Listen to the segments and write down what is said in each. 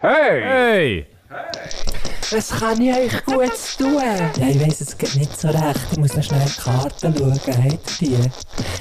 Hey! Hey! Was kann ich euch gut tun? Ja, ich weiss, es geht nicht so recht. Ich muss noch schnell die Karten schauen. Habt ihr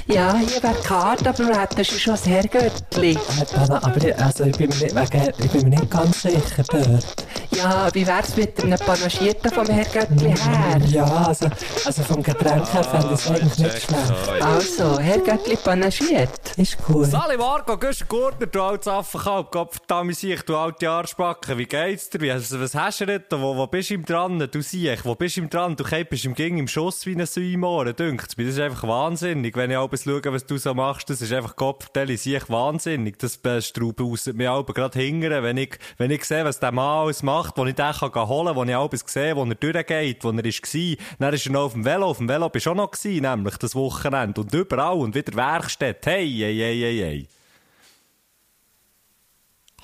die? Ja, hier wäre die Karte, aber du hättest schon das Herrgöttli. Äh, Dana, aber ich, also, ich, bin mir nicht, wegen, ich bin mir nicht ganz sicher dort. Ja, wie wär's mit einem Panagierten vom Herrgöttli her? Ja, also, also vom Getränk her fände ich es eigentlich nicht schlecht. Also, Herrgöttli panagiert. Ist cool. Sali Marco, Güster Gurtner, du altes Affenkalb, Gott verdammt sich, du alte Arschbacke, wie geht's dir? Wie, also, was hast du denn da? Wo, wo bist du ihm dran? Du siehst, wo bist du ihm dran? Du bist ihm gegen im Schuss wie ein Säumohren, dünkt's mir. Das ist einfach wahnsinnig. Wenn ich alles schaue, was du so machst, das ist einfach Kopfdeli, sehe ich wahnsinnig. Das Strauben aus mir aber gerade hingern, wenn ich, wenn ich sehe, was der Mann alles macht, wo ich den holen kann, wo ich alles sehe, wo er durchgeht, wo er gsi. Dann ist er noch auf dem Velo. Auf dem Velo bist du auch noch gsi, nämlich das Wochenende. Und überall und wieder Werkstätte. Hey, hey, hey, hey, hey.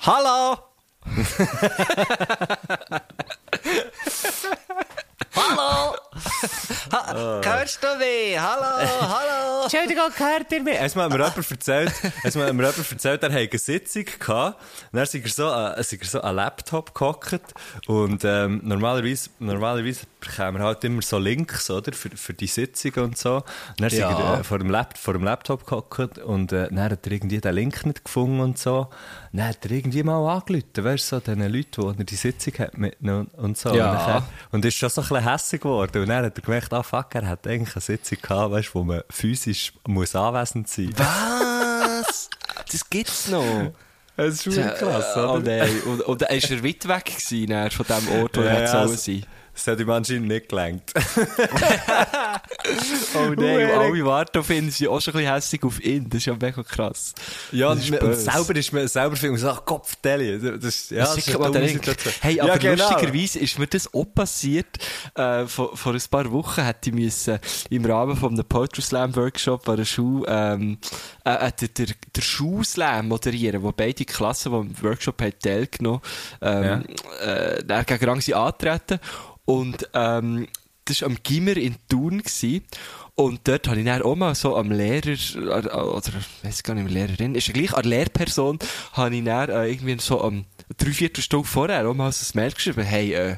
Hallo! Hallo! Ha hörst du mich? Hallo, hallo! Entschuldigung, hört ihr mich? Es hat mir jemand erzählt, es hat mir jemand erzählt, er hatte eine Sitzung gehabt, und dann ist er so, äh, er so an Laptop gehockt, und, ähm, normalerweise, normalerweise bekommen wir halt immer so Links, oder, für, für die Sitzung und so. Und dann Ja. er äh, vor dem, Lap vor dem Laptop gehockt, und, äh, dann hat er irgendwie den Link nicht gefunden und so. Und dann hat er irgendwie mal angerufen, weißt du, so den Leuten, wo er die Sitzung hat mitgenommen und so. Ja. Und, nachher- und ist schon so ein bisschen hässig geworden. Und dann hat er gemerkt, ah fuck, er hat eigentlich eine Sitzung gehabt, weißt, wo man physisch muss anwesend sein muss. Was? Das gibt's noch. Das ist schon krass, Oh oder? nein. Und, und er war weit weg gewesen, dann von dem Ort, wo Ja, er ja, sollen sein. Das hat ihm anscheinend nicht gelangt. Oh nein, und alle warten auf ihn, sind auch schon ein bisschen hässlich auf ihn. Das ist ja mega krass. Ja, Das und, ist und selber ist mir, selber findet man so, ach, Kopfdeli. Das, ist- ja, das ist Sicher eine. Hey, aber ja, genau. lustigerweise ist mir das auch passiert. Äh, vor, vor ein paar Wochen hätte ich müssen, im Rahmen von einem Poetry Slam Workshop an der Schule, ähm, äh, äh, der, der, der Schulslam moderieren, wo beide Klassen, die im Workshop haben teilgenommen ähm, äh, dann gegeneinander antreten. Und, ähm, das war am Gimmer in Thun. Gewesen. Und dort habe ich dann auch mal so am Lehrer, äh, oder, ich weiß gar nicht mehr, Lehrerin, ist ja gleich, an Lehrperson, habe ich dann äh, irgendwie so am dreiviertel Stunde vorher auch mal so ein Mail geschrieben, hey, äh,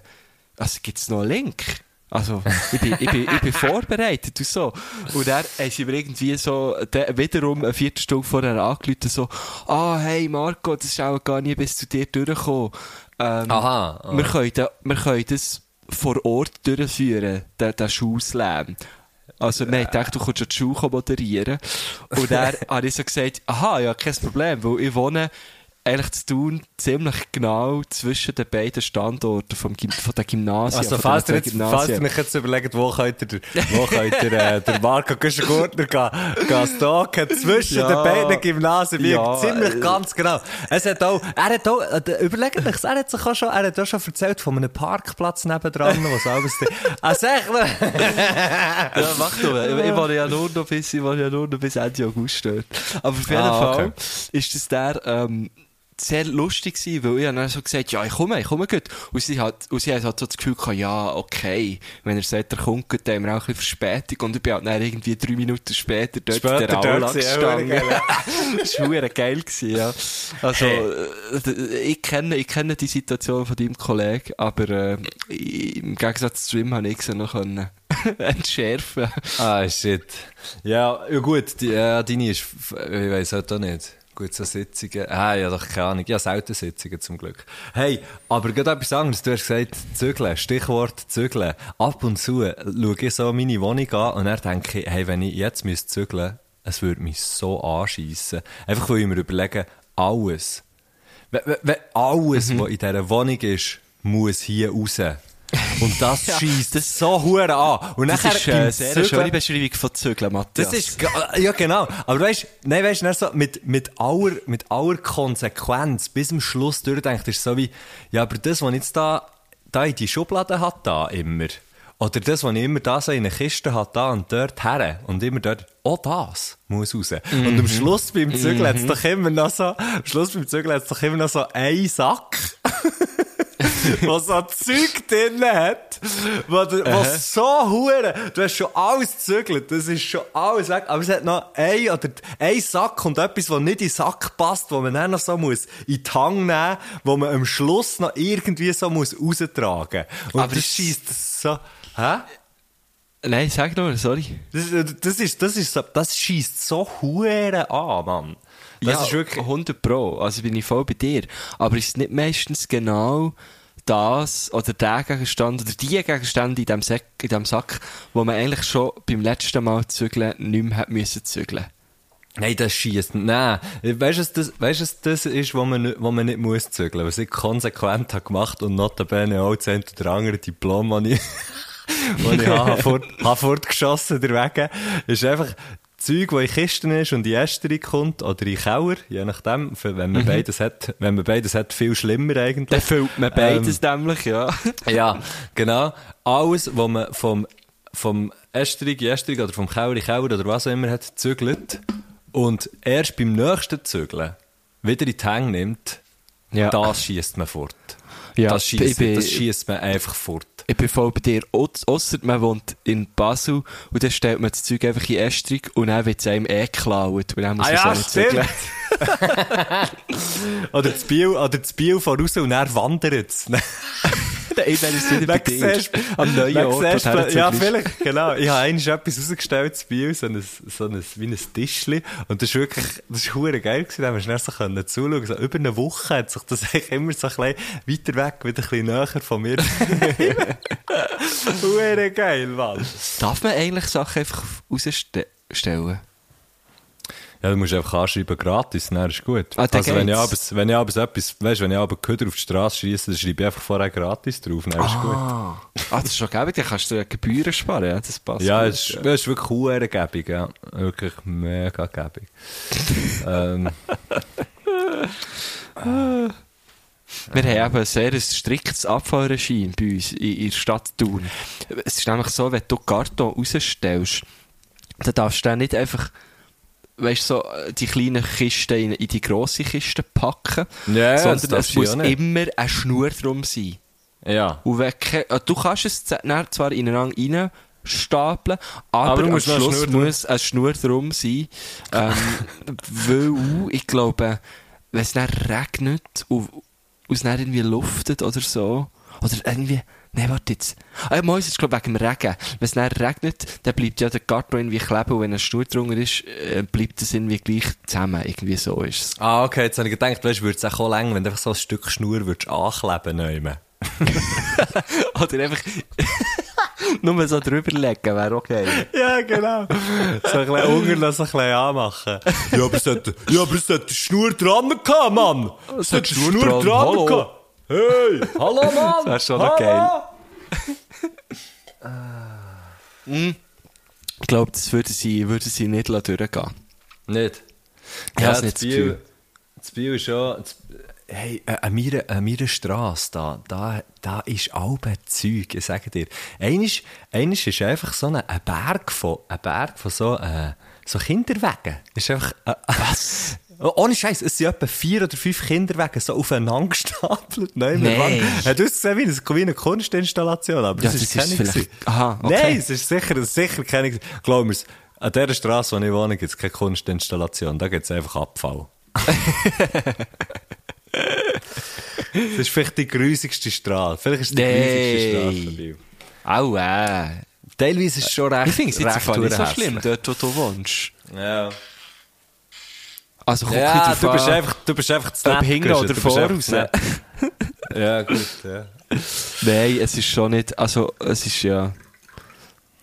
also gibt's noch einen Link? Also, ich bin, ich bin, ich bin vorbereitet und so. Und dann haben sie mir irgendwie so, de, wiederum eine Viertelstunde vorher angerufen, so, ah, hey Marco, das ist auch gar nicht bis zu dir durchgekommen. Ähm, Aha, ah. Wir können, da, wir können das vor Ort durchführen, den, den Schulslam. Also, wir haben gedacht, du kannst ja die Schule moderieren. Und dann habe ich so gesagt, aha, ja, kein Problem, weil ich wohne eigentlich zu tun ziemlich genau zwischen den beiden Standorten vom Gym von den Gymnasien. Also, falls ihr, jetzt, falls ihr euch jetzt überlegt, wo könnt ihr, wo könnt ihr äh, der Marco Güschen-Gurtner gehen, gehen stalken, zwischen Ja. den beiden Gymnasien, Ja, ziemlich äh, ganz genau. Es hat auch, er hat auch, äh, überlegt euch, er hat sich auch schon, er hat auch schon erzählt von einem Parkplatz nebendran, wo es alles, also echt, Ja, mach doch. Ich, ich war ja nur noch bis, ich war ja nur noch bis Ende August dort. Aber auf jeden Ah, Fall okay. ist das der, ähm, sehr lustig gewesen, weil ich dann so gesagt, ja, ich komme, ich komme gut. Und sie hat, und sie hat halt so das Gefühl gehabt, ja, okay. Wenn er sagt, er kommt gut, dann haben wir auch ein bisschen Verspätung. Und ich bin halt dann irgendwie drei Minuten später dort Später in der Aula gestanden. das war geil gewesen, ja. Also, äh, d- ich kenne, ich kenne die Situation von deinem Kollegen, aber, äh, im Gegensatz zu ihm habe ich sie noch können entschärfen. Ah, shit. Ja, ja gut, die, ja, deine ist, ich weiss halt auch nicht. Gut, so Sitzungen. Ah, ja, doch, keine Ahnung. Ja, selten Sitzungen zum Glück. Hey, aber gerade etwas anderes. Du hast gesagt, zügeln. Stichwort zügeln. Ab und zu schaue ich so meine Wohnung an und dann denke ich, hey, wenn ich jetzt müsste zügeln, es würde mich so anschiessen. Einfach, weil ich mir überlege, alles, alles, was in dieser Wohnung ist, muss hier raus. Und das schießt das so hure an. Und Das nachher ist äh, beim sehr Zügeln- schöne Beschreibung von Zügeln, Matthias. das ist, ja genau. Aber weißt, nein, weißt du, so mit, mit aller, mit aller Konsequenz bis zum Schluss durchdenkt, ist so wie, ja, aber das, was ich jetzt da, da in die Schublade hat, da immer, oder das, was ich immer da so in eine Kiste hat, da und dort her, und immer dort, auch das muss raus. Und am Schluss beim Zügeln hat's doch immer noch so, am Schluss beim Zügeln hat's doch immer noch so einen Sack. was so Zeug drin hat, was, was so hure, du hast schon alles gezügelt, das ist schon alles weg, aber es hat noch ein oder ein Sack und etwas, was nicht in den Sack passt, wo man dann noch so muss in die Hang nehmen, wo man am Schluss noch irgendwie so muss raustragen. Und Aber das schießt so, hä? Nein, sag nur, sorry. Das, das ist, das ist das schießt so hure an, Mann. Das ja, ist wirklich, 100 Pro. Also bin ich voll bei dir. Aber ist es nicht meistens genau das oder der Gegenstand oder die Gegenstände in dem, Sack, in dem Sack, wo man eigentlich schon beim letzten Mal zügeln nicht mehr hat müssen zügeln? Nein, das schießt. Nein. Weißt du, was das, weißt, was das ist, wo man, nicht- wo man nicht muss zügeln? Was ich konsequent habe gemacht und notabene auch das eine oder andere Diplom, das ich, das ich habe, fort, habe fortgeschossen derwegen, ist einfach Zeug, das in Kisten ist und in Ästerung kommt oder in Keller, je nachdem, wenn man beides hat, wenn man beides hat, viel schlimmer eigentlich. Dann füllt man beides nämlich, ja. Ja, genau. Alles, was man vom, vom Ästerung in Ästerung oder vom Keller in Keller oder was auch immer hat, zügelt und erst beim nächsten Zügeln wieder in die Hänge nimmt, Ja. das schießt man fort. Ja, das schießt man einfach fort. Ich bin voll bei dir. Ausser man wohnt in Basel und dann stellt man das Zeug einfach in Ästerung und dann wird es einem eh geklaut. Und dann muss Ah ja, so nicht oder das Biel, oder das Biel voraus und er wandert es. Irgendwann ist es wieder bei dir. Am neuen Ort, Ja, vielleicht, genau. Ich habe eigentlich etwas rausgestellt, das Biel, so ein, so ein, wie ein Tischli. Und das ist wirklich, das ist hure geil gewesen. Da haben wir schnell so können zuschauen. So über eine Woche hat sich das eigentlich immer so ein bisschen weiter weg, wieder ein bisschen näher von mir. hure geil, Mann. Darf man eigentlich Sachen einfach rausstellen? Ja, du musst einfach anschreiben, gratis, dann ist gut. Ah, also, wenn ich, abends, wenn ich abends etwas, weißt, wenn ich abends Köder auf die Straße schiesse, dann schreibe ich einfach vorher gratis drauf, dann ist gut. Ah, ah, das ist schon gäbig, dann kannst du ja Gebühren sparen, ja, das passt Ja, es ist, es ist wirklich hure gäbig, ja. Wirklich mega gäbig. ähm, Wir haben eben ein sehr striktes Abfallregime bei uns in, in der Stadt Thun. Es ist nämlich so, wenn du Karton rausstellst, dann darfst du dann nicht einfach, weißt so, äh, die kleinen Kisten in, in die grosse Kiste packen, das sondern es muss immer eine Schnur drum sein. ja. Und wenn äh, du kannst es zwar ineinander rein stapeln, aber, Aber am eine Schluss drum- muss eine Schnur drum sein. Ähm, weil, ich glaube, wenn es dann regnet und, und es dann irgendwie luftet oder so, oder irgendwie, nein, warte jetzt. Ah, mal ist glaube wegen dem Regen. Wenn es dann regnet, dann bleibt ja der Karton irgendwie kleben und wenn eine Schnur drunter ist, äh, bleibt es irgendwie gleich zusammen. Irgendwie so ist es. Ah, okay, jetzt habe ich gedacht, weißt würde es auch länger, wenn du einfach so ein Stück Schnur würdest ankleben nehmen. Oder einfach nur so drüber legen, wäre okay. Ja, genau. So ein bisschen Hunger lassen, ein bisschen anmachen. Ja, aber es hat, ja, aber es hat eine Schnur dran gehabt, Mann. Es hat eine Schnur dran Hallo. gehabt. Hey, hallo, Mann. Das wäre schon noch geil. Ich glaube, das würden sie, würden sie nicht durchgehen. Nicht? Ich Ja, das nicht das Biel, Gefühl. das ist schon, das, hey, äh, an meiner, an meiner Strasse, da, da, da ist albe Zeug, ich sage dir. Eines, eines ist einfach so ein, ein Berg von, ein Berg von so, äh, so Kinderwegen. Ist einfach, äh, was? Ohne Scheiß, es sind etwa vier oder fünf Kinderwegen so aufeinander gestapelt. Nein, Nein. Hat ausgesehen wie eine, wie eine Kunstinstallation, aber Ja, das, das ist ist keine vielleicht-. Aha, okay. Nein, es ist sicher, sicher keine. Glaub mir's, an dieser Straße, wo ich wohne, gibt es keine Kunstinstallation. Da gibt es einfach Abfall. das ist vielleicht die grusigste Straße. Vielleicht ist es die Nee. grusigste Straße. Au, äh. Teilweise ist es schon recht. Ich finde es jetzt recht einfach nicht so schlimm, dort, wo du wohnst. Ja. Also, guck Ja, du bist einfach, du bist einfach zu nett, hinten oder voraus. Ja, gut, ja. Nein, es ist schon nicht, also, es ist ja...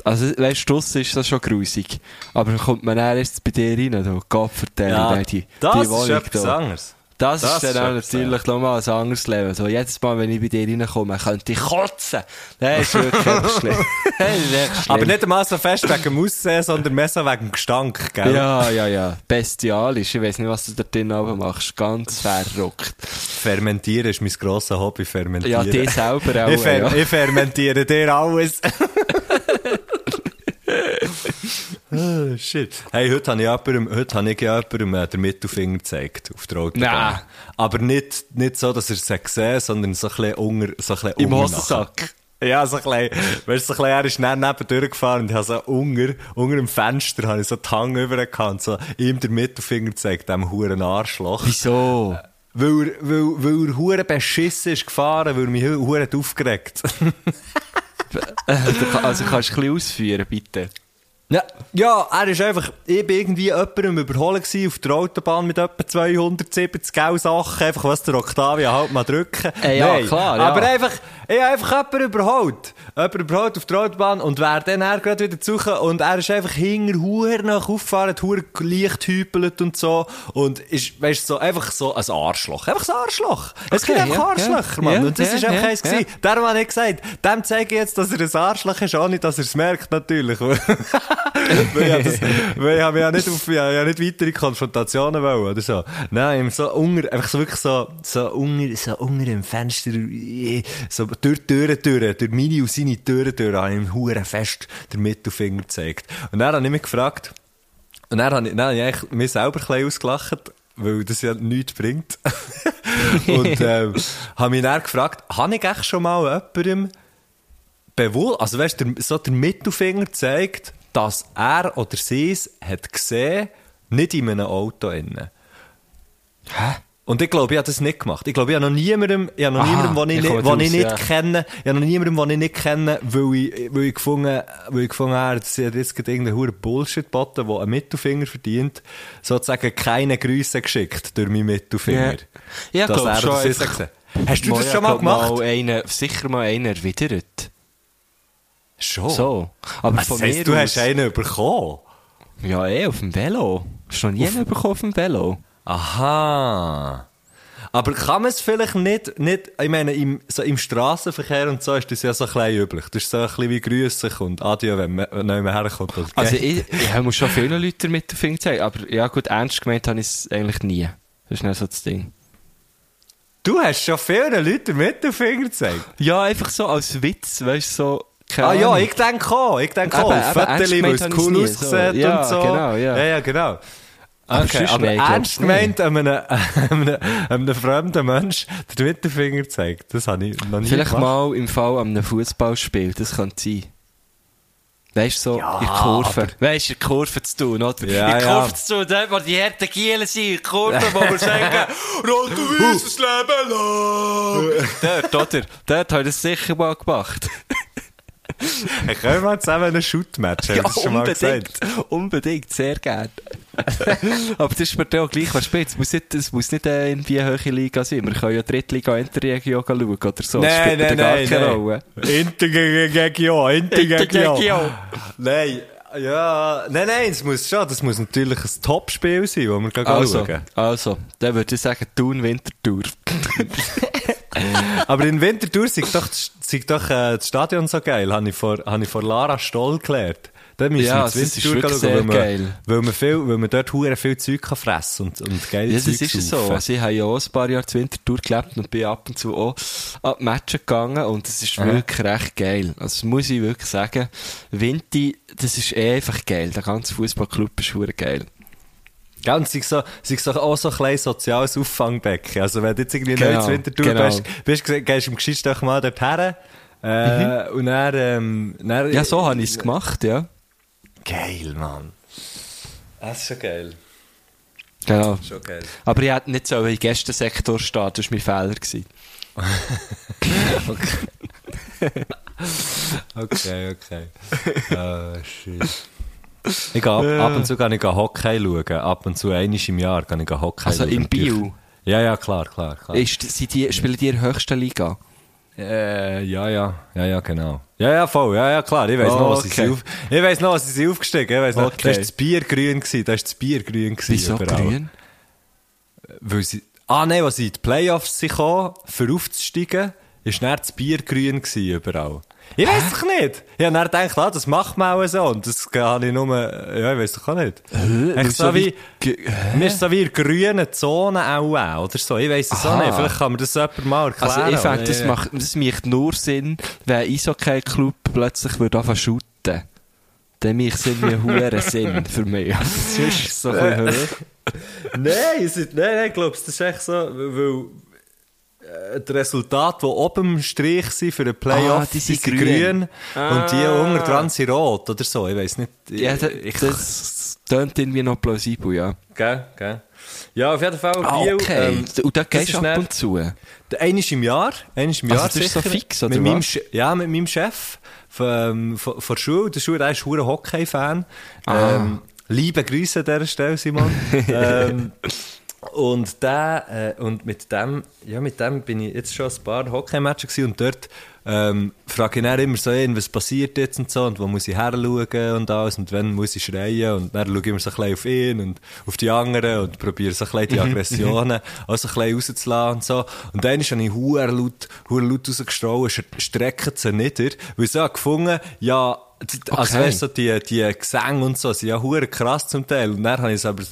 Also, weißt du, ist das schon grusig. Aber dann kommt man dann erst bei dir rein, da, Gott vertellen, ja die, das die ist Wohnung etwas da. anderes. Das, Das ist dann auch natürlich nochmal ein anderes Leben. So, jedes Mal, wenn ich bei dir reinkomme, könnte ich kotzen. Das ist wirklich schlimm. Ist. Aber nicht einmal so fest wegen dem Aussehen, sondern mehr so wegen dem Gestank, gell? Ja, ja, ja. Bestialisch. Ich weiß nicht, was du da drin oben machst. Ganz verrückt. Fermentieren ist mein grosses Hobby, Ja, fermentieren. die selber auch. ich, fer ja. ich fermentiere dir alles. Oh, shit. Hey, heute habe ich jemandem, heute habe ich jemandem äh, den Mittelfinger gezeigt auf der Autobahn. Nein. Aber nicht, nicht so, dass er es gesehen sondern so ein bisschen unter, so ein bisschen Im. Hosensack. Ja, so ein bisschen, weißt du, so er ist dann neben durchgefahren und ich habe so unter, unter dem Fenster habe ich so die Hang über und so ihm den Mittelfinger gezeigt, dem huren Arschloch. Wieso? Weil er, weil, weil er hure beschissen ist gefahren, weil er mich hure hat aufgeregt. Also kannst du ein bisschen ausführen, bitte. Ja, ja, er ist einfach, ich bin irgendwie jemandem überholen gewesen auf der Autobahn mit etwa 270 Gau Sachen, einfach was der Octavia halt mal drücken. Äh, ja, klar, ja. Aber einfach, ich habe einfach jemanden überholt. Jemanden überholt auf der Autobahn und wäre dann er gerade wieder zu suchen und er ist einfach hinter Huer nach aufgefahren, hat Huer leicht hüpelt und so und ist, weißt du, so, einfach so ein Arschloch. Einfach ein Arschloch. es Okay, gibt einfach ja, Arschlöcher, ja, Mann. ja, und das ja, ist einfach ja, eins ja. gewesen. Darum habe ich gesagt, dem zeige ich jetzt, dass er ein Arschloch ist, ohne dass er es merkt, natürlich. weil habe das, weil habe ja nicht auf, habe ja nicht weitere Konfrontationen wollen, oder so. Nein, so unter, einfach so wirklich so, so unter, so unter dem Fenster, so durch die Türen durch, meine und seine Türen durch, habe ich ihm hure fest den Mittelfinger gezeigt. Und dann habe ich mich gefragt, und dann habe ich, dann habe ich mich selber ein bisschen ausgelacht, weil das ja nichts bringt. und ähm, habe mich dann gefragt, habe ich echt schon mal jemandem bewusst, also weißt du, so der Mittelfinger zeigt, dass er oder sie es hat gesehen, nicht in einem Auto innen. Hä? Und ich glaube, ich habe das nicht gemacht. Ich glaube, ich habe noch niemandem, ich habe noch Aha, niemandem, den ich, ich nicht, ich nicht ja. kenne, ich habe noch niemandem, den ich nicht kenne, weil ich, weil ich gefunden, weil ich gefunden habe, dass hat jetzt gerade irgendeinen hohen Bullshit boten, der einen Mittelfinger verdient, sozusagen keine Grüße geschickt durch meinen Mittelfinger. Ja, Dass glaub er schon sie einfach-. Hast du das ja, schon mal gemacht? Mal einen, sicher mal einen erwidert. Schon. So. Aber Was von heisst, mir du aus, hast einen bekommen? Ja, eh, auf dem Velo. Hast du noch nie einen bekommen auf dem Velo? Aha. Aber kann man es vielleicht nicht, nicht ich meine, im, so im Straßenverkehr und so ist das ja so ein bisschen üblich. Das ist so ein bisschen wie Grüße und Adieu, wenn man man herkommt. Oder Also gell? ich, ich muss schon vielen Leuten mit dem Finger zeigen, aber ja gut, ernst gemeint habe ich es eigentlich nie. Das ist nicht so das Ding. du hast schon vielen Leuten mit dem Finger gezeigt. Ja, einfach so als Witz, weißt du, so... keine Ah ja, ich denke auch. Ich denke auch. Fotos, weil es cool aussieht So, ja, und so. genau, ja. Ja, ja, genau. Aber Okay, aber nein, glaub's ernst gemeint an einem, fremden Mensch den Mittelfinger gezeigt. Das habe ich noch nie Vielleicht gemacht. mal im Fall an einem Fußballspiel, das könnte sein. Weißt du, so Ja, in der Kurve. Weißt du, in der Kurve zu tun, oder? Ja, in der ja. Zu tun, dort, wo die harten Gielen sind, in der Kurve, wo wir sagen, Rote Weiss, das Leben lang! dort, oder? Dort habe ich das sicher mal gemacht. Können wir zusammen einen Shoot-Match? Das mal unbedingt. Unbedingt, sehr gerne. Aber das ist mir dann auch gleich, was spielt. Es muss nicht, es muss nicht äh, irgendwie eine höhere Liga sein. Wir können ja Drittliga, Interregio schauen oder so. das Nein, spielt nein, gar nein, keine nein. Rolle. Interregio, Interregio. Interregio. Nein, ja, nein, nein, es muss schon, das muss natürlich ein Top-Spiel sein, wo wir gehen Also, schauen. also, dann würde ich sagen, Thun Wintertour. Aber in Winterthur sei doch, sei doch äh, das Stadion so geil, habe ich vor, habe ich vor Lara Stoll gelernt. Da müssen Ja, wir ins ist Winterthur wirklich schauen, sehr weil man, geil. Weil man, viel, weil man dort hure viel Zeug kann fressen und, und geile Ja, das Zeug ist es so. saufen. Also ich habe ja auch ein paar Jahre zu Wintertour gelebt und bin ab und zu auch an die Matches gegangen und das ist wirklich recht geil. Also das muss ich wirklich sagen. Vinti, das ist eh einfach geil. Der ganze Fußballclub ist hure geil. Ja, und sei so, auch so ein kleines soziales Auffangbecken. Also, wenn du jetzt irgendwie Genau, neu zu Winterthur genau. bist, bist, gehst du im Geschichte doch mal dort her. Äh, Und dann, ähm, dann, Ja, so habe ich es gemacht, ja. Geil, Mann. Das ist schon geil. Genau. Schon geil. Aber ich hätte nicht so im Gästensektor stehen, das war mein Fehler. Gewesen. Okay, okay. Ah, shit. Ich gehe ab, ab und zu gehe ich Hockey schauen. Ab und zu einmal im Jahr gehe ich Hockey Also schauen. in Biel? Ja, ja, klar, klar, klar. Ist, sind die, spielen die in der höchsten Liga? Äh, ja, ja, ja, ja, genau. Ja, ja, voll, ja, ja, klar. Ich weiss Oh, noch, was sie okay. auf, ich noch, was sie aufgestiegen. Ich noch, Okay. da ist das Bier grün gewesen, da ist das Bier grün gewesen. Wieso überall. grün? Weil sie, ah, nein, als sie in die Playoffs sind gekommen, für aufzusteigen, ist dann das Bier grün gewesen, überall. Ich weiss doch nicht. Ich habe dann gedacht, ah, das macht man auch so. Und das habe ich nur, ja, ich weiss doch auch nicht. Echt so wie, mir ist so wie in grünen Zonen auch, auch oder so. Ich weiss es auch nicht. Vielleicht kann mir das jemand mal erklären. Also ich finde, das macht, das macht nur Sinn, wenn ein Eishockey-Club plötzlich würde anfangen zu shooten. dann macht es irgendwie einen Sinn für mich. Sonst ist so ein bisschen hoch. Nein, nein, nein, ich glaube, das ist echt so, weil die Resultate, die oben im Strich sind für den Playoff, Ah, die sind grün. grün. Und die Ah. unten dran sind rot oder so. Ich weiß nicht. Ja, da, ich, das tönt irgendwie noch plausibel, ja. Gell, gell. Ja, auf jeden Fall. Ah, okay. ähm, und da das gehst du ab und zu. Ist im Jahr, ist im Also Jahr das ist so fix, oder mit meinem, Ja, mit meinem Chef von, ähm, von, von der Schule. Der Schule, der ist ein Hockey-Fan. Ah. Ähm, liebe Grüße an dieser Stelle, Simon. ähm, und der, äh, und mit dem, ja, mit dem bin ich jetzt schon ein paar Hockey-Matches und dort, ähm, frage ich dann immer so, ein, was passiert jetzt und so und wo muss ich her schauen und alles und wann muss ich schreien? Und dann schaue ich immer so ein bisschen auf ihn und auf die anderen und probiere so ein bisschen die Aggressionen auch so ein bisschen rauszulassen und so. Und dann habe ich huere laut, huere laut rausgestrahlt, strecken sie nieder, weil ich so gefunden, ja, die- also Okay. weißt du, die, die Gesänge und so sind ja hure krass zum Teil. Und dann habe ich es aber,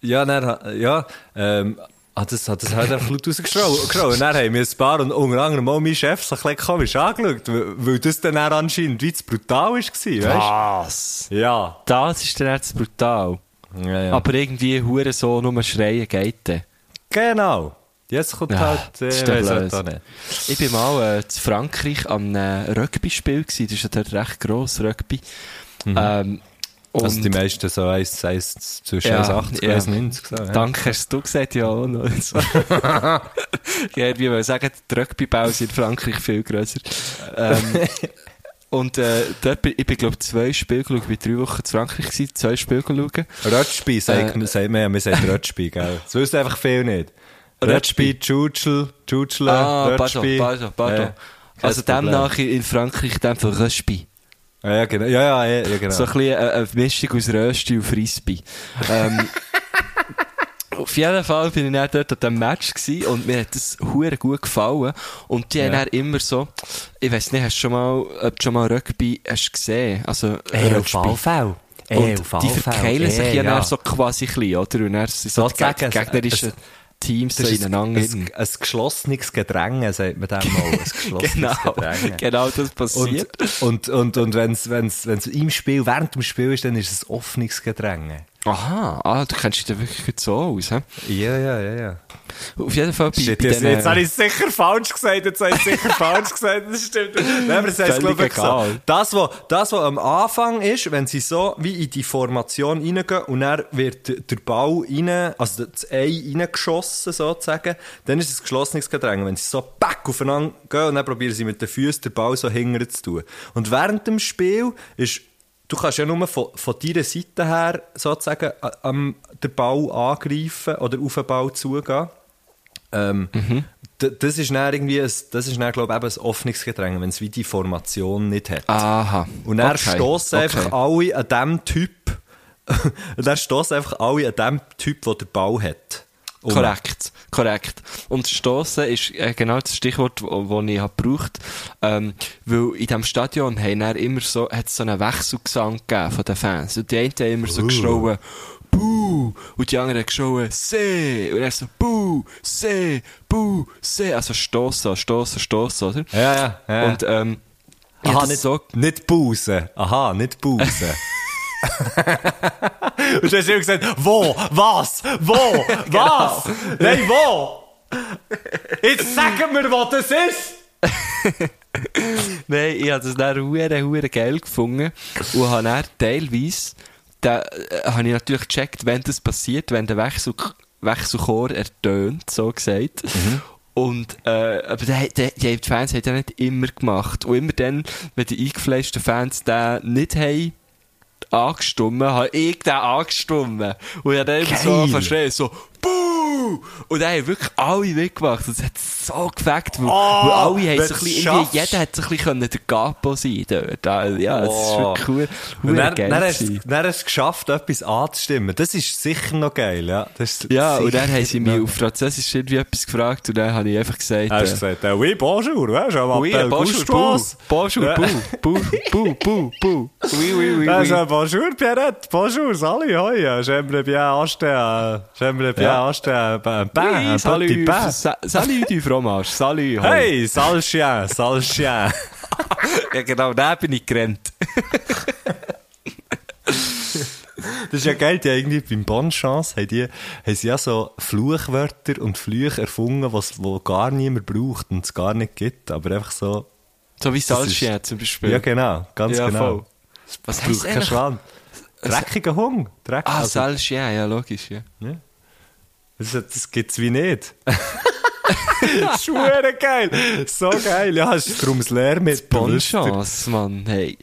ja, dann, ja, ähm, hat das, hat das halt einfach laut rausgeschrien. Und dann haben wir ein paar und unter anderem auch mein Chef so ein bisschen komisch angeschaut, weil, das dann anscheinend wie zu brutal war, weißt Was? Ja. Das ist dann jetzt brutal. ja, ja. Aber irgendwie hure so nur schreien geht dann. genau. Jetzt kommt Ja, halt, äh, weiss halt auch nicht. Ich bin mal äh, zu Frankreich an einem Rugby-Spiel gewesen. Das ist ja dort recht gross, Rugby. Ähm, und Also die meisten so 1, 1 zwischen Ja, 1,80 ja. und 1,90. So, ja. Danke, hast du gesagt, ja auch noch. So. ja, wie wir sagen, die Rugbybälle sind in Frankreich viel grösser. Ähm, und äh, dort bin, ich bin, glaube zwei Spiele geschaut, ich war drei Wochen in Frankreich, gewesen, zwei Spiele schauen. Rötschbi, sagt Äh, man, sagt man, ja, wir sagen Rötschbi, gell? Das wissen einfach viel nicht. Rötschbi, Tschutschel, Tschutschle, Ah, pardon, pardon. Ja, also demnach in Frankreich dann von Röspi. Ja, ja, genau. Ja, ja, ja, genau. So ein bisschen eine, eine Mischung aus Rösti und Frisbee. ähm, auf jeden Fall bin ich dann dort an diesem Match gewesen und mir hat das hure gut gefallen. Und die haben Ja. dann immer so, ich weiss nicht, hast du schon mal, ob du schon mal Rugby hast gesehen? Also, Ey, Rugby. auf. Und die verkeilen sich ja, dann so quasi ein bisschen, oder? Und dann sind so die Sozusagen, geg- gegnerischen Teams Das ist ein, ein, ein geschlossenes Gedränge, sagt man dem mal. Ein geschlossenes genau, Gedränge. genau das passiert. Und, und, und, und wenn es wenn's, wenn's im Spiel, während dem Spiel ist, dann ist es ein offenes Gedränge. Aha, ah, du kennst dich da wirklich so aus, hä? Ja, ja, ja, ja. Auf jeden Fall bei, Shit, bei jetzt, jetzt habe ich es sicher falsch gesagt, jetzt habe ich es sicher falsch gesagt, das stimmt. Nein, aber das heisst, Völlig glaube ich, so. Das, was, das, am Anfang ist, wenn sie so wie in die Formation reingehen und dann wird der Ball rein, also das Ei reingeschossen, sozusagen, dann ist es ein geschlossenes Gedränge. Wenn sie so back aufeinander gehen und dann probieren sie mit den Füßen den Ball so hinterher zu tun. Und während dem Spiel ist Du kannst ja nur von, von deiner Seite her sozusagen am den Ball angreifen oder auf den Ball zugehen. Ähm, d- Das ist dann irgendwie, ein, das ist dann, glaube ich, eben ein offenes Gedränge, wenn es wie die Formation nicht hat. Aha. Und dann Okay, stossen okay. einfach alle an dem Typ, dann stossen einfach alle an dem Typ, der den Ball hat. Um. Korrekt, korrekt. Und Stossen ist äh, genau das Stichwort, das ich habe gebraucht ähm, weil in diesem Stadion haben immer so, hat es so einen Wechselgesang gegeben von den Fans. Und die einen haben immer so geschrien, Buh! Und die anderen haben geschrien, See! Und er so, Buh! See! Buh! See! Also Stossen, Stossen, Stossen, oder? Ja, ja, ja. Und ähm, Aha, nicht, so nicht Pause. Aha, nicht Pause. Und du hast immer gesagt, wo, was, wo, was, nein, wo? Jetzt sagen wir, was das ist. Nein, ich habe das dann hure hure geil gefunden und habe dann teilweise, da äh, habe ich natürlich gecheckt, wenn das passiert, wenn der Wechsel, Wechselchor ertönt, so gesagt. Und, äh, aber der, die die Fans haben das nicht immer gemacht. Und immer dann, wenn die eingefleischten Fans den nicht haben, angestimmt, habe ich den angestimmt. Und ich habe dann immer so Geil. verstehen, so, Buh! Und dann haben wirklich alle mitgemacht. Und es hat so weil, Oh, weil alle haben so ein bisschen, irgendwie, jeder hat so ein bisschen der Gapo sein dort. Da- Ja, das ist wirklich cool. Und dann, dann, hast, dann hast du es geschafft, etwas anzustimmen. Das ist sicher noch geil, ja. Ja, und dann haben sie mich auf Französisch irgendwie etwas gefragt und dann habe ich einfach gesagt, Hast du äh, gesagt, äh, oui, bonjour, weißt du, oui, m'appelle bonjour, Gustave. bou, bonjour, Ja. bou, bou, bou, bou, bou, oui, oui, oui, oui. bonjour Pierrette, bonjour, salut, hoi, j'aimerais bien acheter, j'aimerais bien Ja. acheter un pain, Oui, salut, pain. sa- salut du fromage, salut. hoi. Hey, sale chien, sale chien. Ja genau, da bin ich gerannt. Das ist ja geil, die irgendwie beim Bonchance haben, die, haben sie ja so Fluchwörter und Flüche erfunden, was, wo gar niemand braucht und es gar nicht gibt, aber einfach so, So wie Das Salchien zum Beispiel. ja genau, ganz Ja, genau. voll. Was eigentlich? Schwan. Dreckiger Hung. Dreck, Ah, also, Salchien, ja, logisch, ja. Das, das gibt's wie nicht. das ist geil. So geil. Ja, es ist darum das wisst ihr? Bonchance, Mann, hey.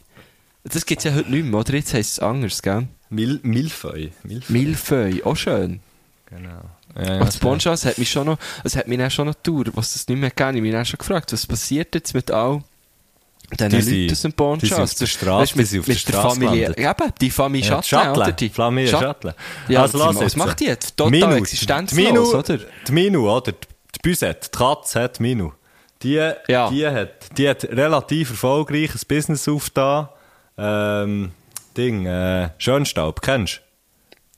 Das gibt's ja heute nicht mehr, oder? Jetzt heisst es anders, gell? Mil Milfeu. Milfeu. Millefeuille, auch schön. Genau. Ja, Und das Bonchance hat mich schon noch, es hat mich dann schon noch gedauert, was das nicht mehr gegeben. Ich mich dann schon gefragt, was passiert jetzt mit all Die Leuten sind- aus dem die sind auf der Straße, Weisst du, die sind auf der mit der Straße Familie, eben, die Familie Ja, Schatten, oder? Die Familie Schat- Schatle. Ja, also, was lass jetzt. macht die jetzt? Total Minu, existenzlos, die Minu, oder? Die Minu, oder? Die Büsette, die Katze hat Minu. Die, Ja. die, hat, die hat relativ erfolgreich ein Business aufgetan. Ähm, Ding, äh, Schönstaub, kennst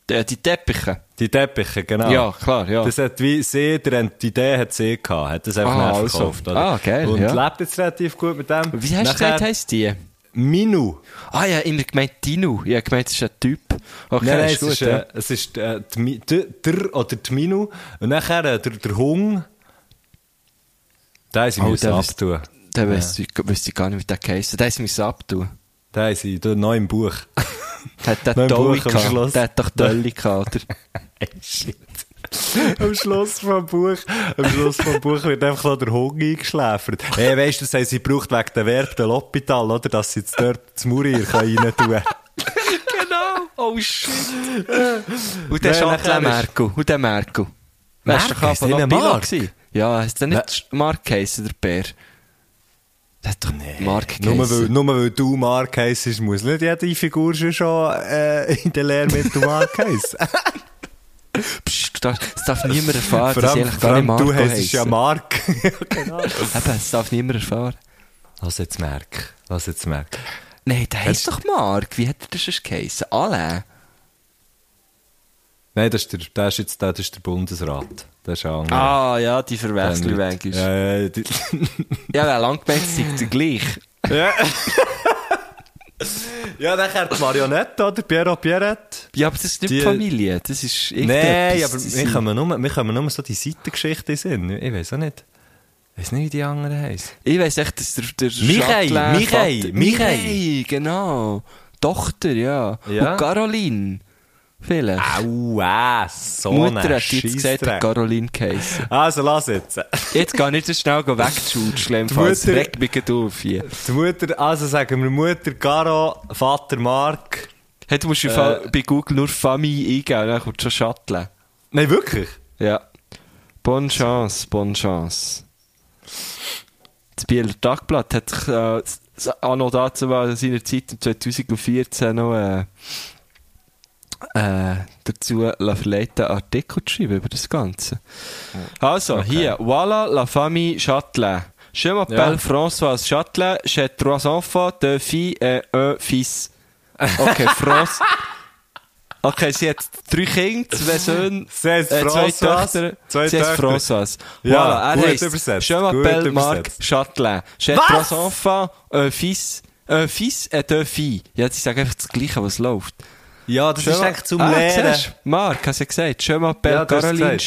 du? Die, die Teppiche. Die Teppiche, genau. Ja, klar, ja. Das hat wie sie, der, die Idee hat sie gehabt, hat das einfach Ah, nicht also. verkauft. Oder? Ah, geil, Und ja. lebt jetzt relativ gut mit dem. Wie hast du Nachher- gesagt, heisst die? Minu. Ah ja, immer gemeint Dino. Ich habe gemeint, es ist ein Typ. Okay, Nein, nein, ist es gut, ist, ja. äh, es ist äh, die, der oder die Minu. Und nachher äh, der, der Hung. Den haben sie Oh, müssen der ist- abtun. Den ich, wüsste ich gar nicht, wie der geheissen. Den müssen abtun. Den haben sie neu im Buch. Der hat den Dolly gehabt. Der hat doch Dolly gehabt? Hey, shit. am Schluss vom Buch, am Schluss vom Buch wird einfach noch der Hung eingeschläfert. Hey, weißt du, das haben sie gebraucht wegen der Verb der L'Hopital, oder? Dass sie jetzt dort das Murier rein tun können. genau. Oh shit. Und der Chantal ist- Merkel. Und der Merkel. Merkel, einfach der Mark? Ja, ist der nicht Mark geheissen, der Bär? Hat doch Mark Nur weil, nur weil du Mark heisst, muss nicht jede Figur schon, schon äh, in der Lehrmittel Mark heissen. Psst, du Es darf niemand erfahren, Vor dass ich eigentlich gar nicht Marco du heisst ja. Mark. genau. Eben, es darf niemand erfahren. Lass jetzt merk. Lass jetzt merk. Nein, der heisst doch Mark. Wie hat er das schon geheissen? Alain? Nein, das ist, der, das ist jetzt der, das ist der Bundesrat. Ist anderer. Ah, ja, die verwechseln manchmal. Ja, ja, Ja, der gleich. ja. ja, nachher die Marionette, oder? Piero Pierrette. Ja, aber das ist nicht Die- Familie. Das ist Nein, aber wir sind- kommen, nur, wir kommen nur so die Seitengeschichte in. Ich weiß auch nicht. Ich weiß nicht, wie die anderen heißen. Ich weiss echt, dass der, der Michael, Michael, Michael. Michael, genau. Tochter, ja. Ja. Und Caroline. Vielleicht. Au, äh, so Mutter hat jetzt gesagt. Caroline geheissen. Also, lass jetzt. Jetzt kann ich das schnell wegschutscheln. Die Es Mutter- regt mich auf hier. Die Mutter, also sagen wir Mutter Caro, Vater Mark. Hey, du musst Äh. Bei Google nur Famille eingeben, dann kommt schon Shuttle. Nein, wirklich? Ja. Bonne Chance, bonne Chance. Das Bieler Tagblatt hat sich äh, s- anno dazu war in seiner Zeit im 2014 noch äh, äh, dazu la verleiten, einen Artikel zu schreiben über das Ganze. Also, hier, voilà la famille Châtelain. Je m'appelle Ja. François Châtelain, j'ai trois enfants, deux filles et un fils. Okay, France. Okay, sie hat drei Kinder, zwei Söhne, äh, zwei Töchter. zwei sie heisst Töchter. François. Ja, voilà, er heisst übersetzt, Je m'appelle Marc. Châtelain. J'ai trois enfants, un fils, un fils et deux filles. Ja, sie sagen einfach das Gleiche, was läuft. Ja, das ist Je echt zum ah, Lehren. siehst? Marc, hast du gesagt. Je m'appelle Ja, Caroline,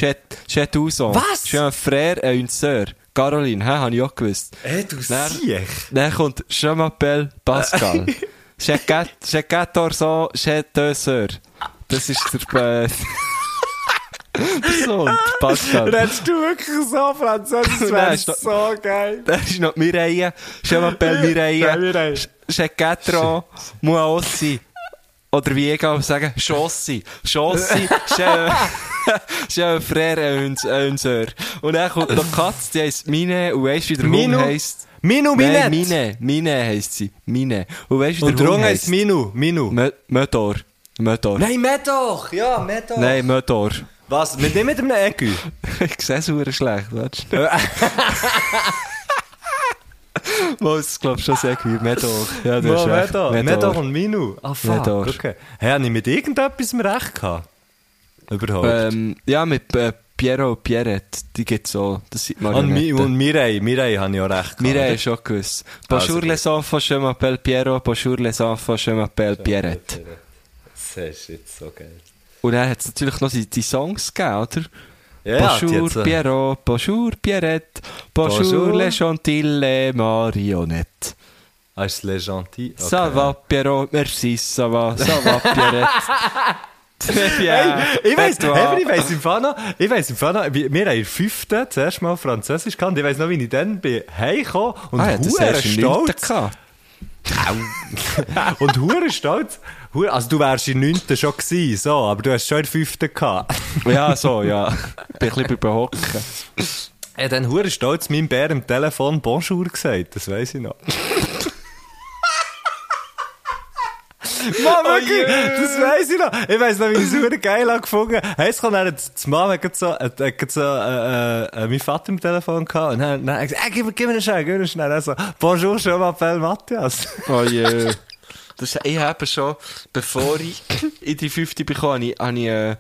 ans. Was? J'ai un frère et une sœur. Caroline, hä, hab ich auch gewusst. Hey, du Siech. Dann kommt Je m'appelle Pascal. J'ai quat- j'ai 14 ans, j'ai deux sœurs. Das ist der, äh, der Pascal. Redest du wirklich so Französisch? Das wäre so geil. Das ist noch Mireille. Je m'appelle Ja, Mireille. J'ai 4 ans, moi aussi. Oder wie ich auch sagen, Chossi. Chossi, un frère une sœur. Und dann kommt noch Katz, die heisst Mine, und weisst du, wie der Minu? Hund heisst? Minu Nein, Minet. Mine. Mine heisst sie. Mine. Und weisst du, wie Und der der Hund heisst? Minu. Minu. Mödor. Mödor. Nein, Medoch. Ja, Medoch. Nein, Mödor. Was? Mit dem mit einem Ecke? ich sehe es schlecht, weißt du? Mal, ich glaube schon sehr gut. Mödor. Ja, das Mo, ist recht. Medoch. Medoch und Minu. Ah, fuck. Medoch. Okay. Hey, habe ich mit irgendetwas recht gehabt? Überhaupt. Ähm, ja, mit äh, Piero und Pierrette, die gibt es auch. Das sind und, Mi und Mireille. Mireille habe ich auch recht gehabt. Mireille ist schon gewusst. Bonjour Also, les enfants, je m'appelle Piero. Bonjour les enfants, je m'appelle Pierrette. Das ist jetzt so geil. Und dann hat es natürlich noch die, die Songs gegeben, oder? Ja, bonjour so- Pierrot, bonjour Pierrette, bonjour, Bonjour. les gentils marionnettes. Ah, ist Le Gentil? Okay. Ça va Pierrot, merci, ça va, ça va Pierrette. Très bien. Ich toi? hey, ich weiss im ich noch, wir haben in fünften zuerst mal Französisch gehabt, ich weiss noch, wie ich dann bin heimgekommen und Ah, ja, das stolz, und hure stolz, also du wärst in der neunten schon gewesen, so, aber du hast schon in der fünften gehabt. Ja, so, ja. Bin ein bisschen beim Hocken. Er hat dann hure stolz meinem Bär am Telefon Bonjour gesagt, das weiss ich noch. Mann, wirklich, das weiss ich noch. Ich weiss noch, wie ich es super geil habe gefunden. Hey, es kam dann, die Mama hat so, hat, hat so, äh, äh, mein Vater im Telefon gehabt, und dann, dann hat er gesagt, äh, gib, mir- gib mir einen schnell, gib mir einen schnell. Also, Bonjour, je m'appelle Matthias. Oh je. Das, ich habe schon, bevor ich in die fünfte bekam, habe ich, habe ich äh,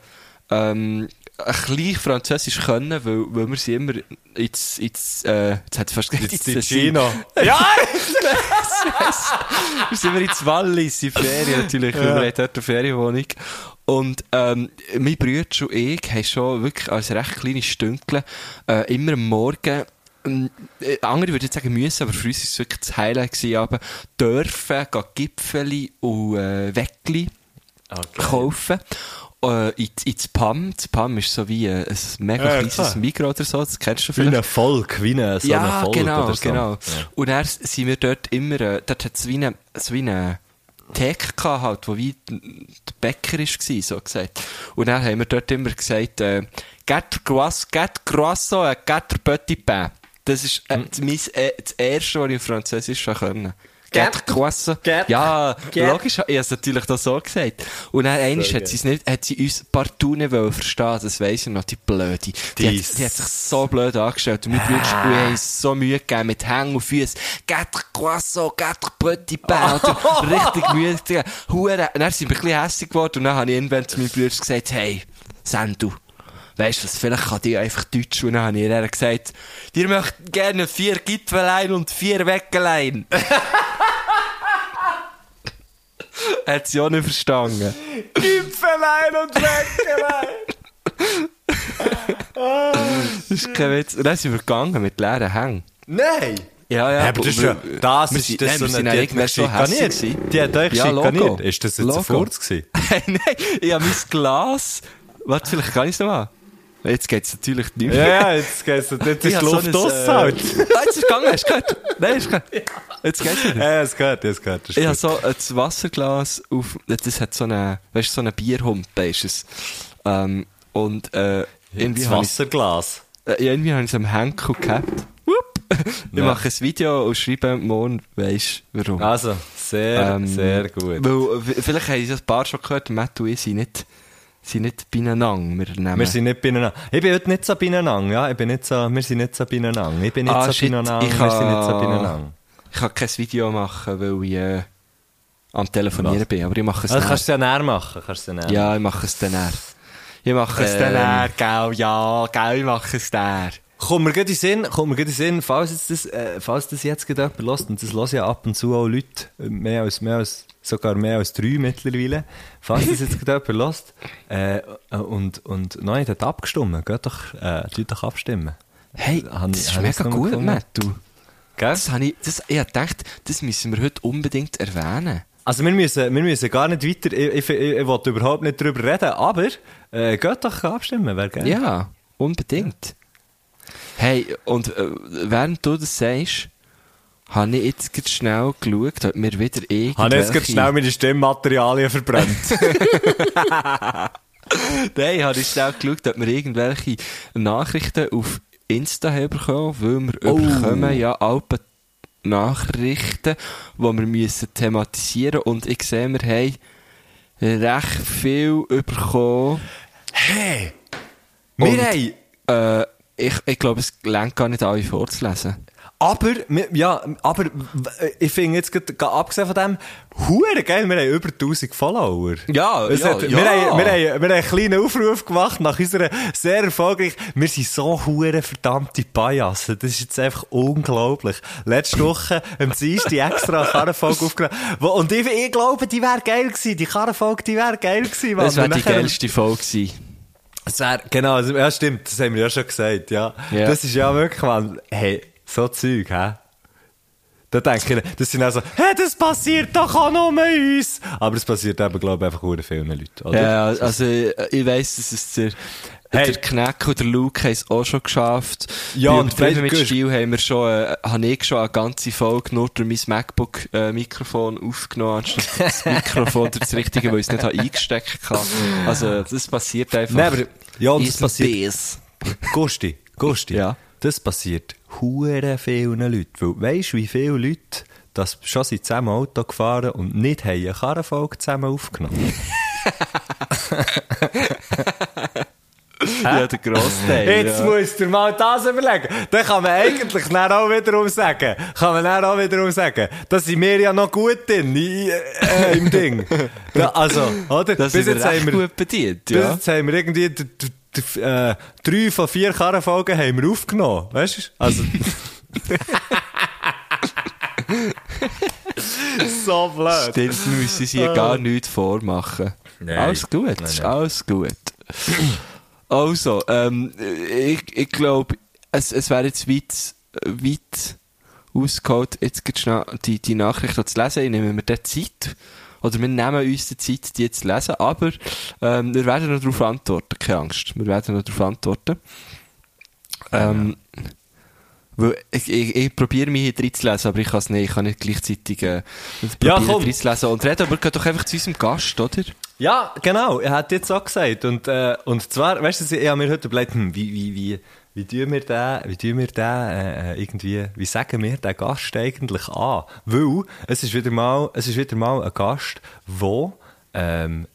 ähm, ein bisschen Französisch können, weil, weil wir sie immer ins, ins, äh, jetzt hat fast gesagt, Jetzt Ticino. Ja! wir sind immer ins Wallis, in Ferien natürlich, weil wir haben dort eine Ferienwohnung. Und, ähm, mein Bruder und ich haben schon wirklich als recht kleine Stündchen, äh, immer am Morgen, andere würden jetzt sagen müssen, aber für uns war es wirklich das Highlight gewesen, aber dürfen, gehen Gipfeli und, äh, Weckli kaufen. Äh, in, ins PAM. Das PAM ist so wie äh, ein mega Ja, kleines klar. Mikro oder so, das kennst du Wie vielleicht. ein Volk, wie ein, so ja, ein Volk genau, oder so. genau. Ja. Und dann sind wir dort immer, äh, dort hat es wie eine, so wie eine Theke gehabt, halt, wo wie der Bäcker war, so gesagt. Und dann haben wir dort immer gesagt, äh, «Get croissant, get croissant, äh, get petit pain». Das ist äh, das, mein, äh, das Erste, was ich auf Französisch schon können. Get- croissant. ja, get- logisch, ich habe es natürlich da so gesagt. Und dann einmal hat sie es nicht, hat sie uns partout nicht wollen verstehen, das weiss ich noch, die Blöde. Die, hat, die hat sich so blöd angestellt. Und und ich haben uns so Mühe gegeben mit Hängen und Füßen. Quatre croissant, quatre petit pain. Und richtig Mühe gegeben. Hure. Und dann sind wir ein bisschen hässlich geworden. Und dann habe ich irgendwann zu meinem Bruder gesagt, hey, Sandu. Weisst du was, vielleicht kann die einfach Deutsch. Und dann habe ich ihr gesagt, dir möchten gerne vier Gipfelein und vier Weckelein. hat sie auch nicht verstanden. Gipfelein und Weckelein. Das ist kein Witz. Und dann sind wir gegangen mit leeren Hängen. Nein! Ja, ja. Ja, aber das ist ja, das wir ist sind- das so eine, die hat so hässlich. Die hat euch Ja, schikaniert. Ist das jetzt Logo. ein Furz gewesen? Nein, ich habe mein Glas. Warte, vielleicht kann ich es noch mal. Jetzt geht es natürlich nicht mehr. ja, jetzt geht's, jetzt ist die Luft so aus halt. Ah, jetzt ist es gegangen, hast du gehört? Nein, du gehört? Jetzt geht's wieder. Ja, es gehört, es gehört. das ist Ich habe so ein Wasserglas auf, das hat so eine, weißt du, so eine Bierhumpe ist es. Ähm, und, äh, irgendwie Das Wasserglas. Äh, irgendwie habe ich es am Henkel gehabt. Ja. mache ein Video und schreibe morgen, weisst warum. Also, sehr, Ähm, sehr gut. Weil, äh, vielleicht haben Sie ein paar schon gehört, Matt und ich sind nicht, sind nicht beieinander. Wir, nehmen, Wir sind nicht beieinander. Ich bin heute nicht so beieinander, ja. Ich bin nicht so, wir sind nicht so beieinander. Ich bin nicht Ah, so shit, beieinander, ich wir sind nicht so beieinander. ich kann kein Video machen, weil ich äh, am Telefonieren Was? bin. Aber ich mache es Also, dann. kannst du es ja näher machen. Kannst du näher Ja, ich mache es dann näher. Ich mache es dann näher, gell, ja, gell, ich mache es näher. Kommt mir gerade in den Sinn, kommt mir gerade in Sinn, falls jetzt das, äh, falls das jetzt gerade jemand hört, und das hören ja ab und zu auch Leute, mehr als, mehr als, sogar mehr als drei mittlerweile, falls das jetzt gerade jemand hört, äh, und, und noch nicht hat abgestimmt, geht doch, äh, doch abstimmen. Hey, Hab das ich- ist mega das gut, gefunden? Matt, du. Gell? Das habe ich, das, ich gedacht, das müssen wir heute unbedingt erwähnen. Also wir müssen, wir müssen gar nicht weiter, ich, ich, ich, ich überhaupt nicht drüber reden, aber äh, geht doch abstimmen, wäre geil. Ja, unbedingt. Hey, und äh, während du das sagst, habe ich jetzt gerade schnell geschaut, ob mir wieder irgendwelche... Habe jetzt gerade schnell meine Stimmmaterialien verbrannt. Nein, habe ich schnell geschaut, ob wir irgendwelche Nachrichten auf Insta haben bekommen, weil wir Oh. bekommen ja alte Nachrichten, die wir müssen thematisieren und ich sehe, wir haben recht viel bekommen. hey! Und- Wir haben... Äh, ich, ich glaube, es lenkt gar nicht alle vorzulesen. Aber, ja, aber w- ich finde jetzt, abgesehen von dem, hure geil, wir haben über 1000 Follower. Ja, Es ja, hat, ja. Wir, haben, wir, haben, wir haben einen kleinen Aufruf gemacht nach unserer sehr erfolgreich. Wir sind so hure verdammte Pajassen. Das ist jetzt einfach unglaublich. Letzte Woche am Dienstag extra Karrenfolge aufgenommen. Und ich, ich glaube, die wäre geil gewesen. Die Karrenfolge, die wäre geil gewesen. Mann. Das wäre die geilste Folge gewesen. es wär, genau, ja stimmt, das haben wir ja schon gesagt, ja. Ja. Das ist ja wirklich, man, hey, so Zeug, hä? Da denke ich, das sind also, hey, das passiert doch auch nur uns. Aber es passiert eben, glaube ich, einfach sehr vielen Leuten, oder? Ja, also äh, ich weiss, dass es der, Hey. der Kneck und der Luke haben es auch schon geschafft. Ja, Bei und Übertrieben mit Stil haben wir schon, äh, habe ich schon eine ganze Folge nur durch mein MacBook-Mikrofon aufgenommen, anstatt das Mikrofon durch das Richtige, weil ich es nicht eingesteckt habe. Also, das passiert einfach. Nein, aber, ja, und das passiert. Gusti, Gusti, Ja. Das passiert hure vielen Leuten. Weil, weisst du, wie viele Leute das schon sind zusammen Auto gefahren und nicht haben eine Karrenfolge zusammen aufgenommen? Ja, der Grossteil. Jetzt ja. musst du dir mal das überlegen. Dann kann man eigentlich dann auch wiederum sagen, kann man dann auch wiederum sagen, da sind wir ja noch gut drin, äh, im Ding. Da, also, oder? Das bis ist jetzt haben wir, gut bedient, bis ja. jetzt haben wir irgendwie d- d- d- äh, drei von vier Karrenfolgen haben wir aufgenommen. Weißt du? Also. so blöd. Stimmt, wir müssen uns hier gar nichts vormachen. Nein. Alles gut, Nein, ist nein. alles gut. Also, ähm, ich, ich glaube, es, es wäre jetzt weit, weit ausgeholt, jetzt schnell die, die Nachricht zu lesen. Ich nehme mir die Zeit. Oder wir nehmen uns die Zeit, die zu lesen. Aber ähm, wir werden noch darauf antworten, keine Angst. Wir werden noch darauf antworten. Ähm, weil ich, ich, ich probiere mich hier drin zu lesen, aber ich kann es nicht. Ich kann nicht gleichzeitig äh, Ja, probieren, komm. drin zu lesen und reden. Aber geht doch einfach zu unserem Gast, oder? Ja, genau, er hat jetzt auch gesagt. Und, äh, und zwar, weißt du, ich habe mir heute überlegt, hm, wie, wie, wie, wie tun wir den, wie tun wir den, äh, irgendwie, wie sagen wir den Gast eigentlich an? Weil, es ist wieder mal, es ist wieder mal ein Gast, wo, ähm,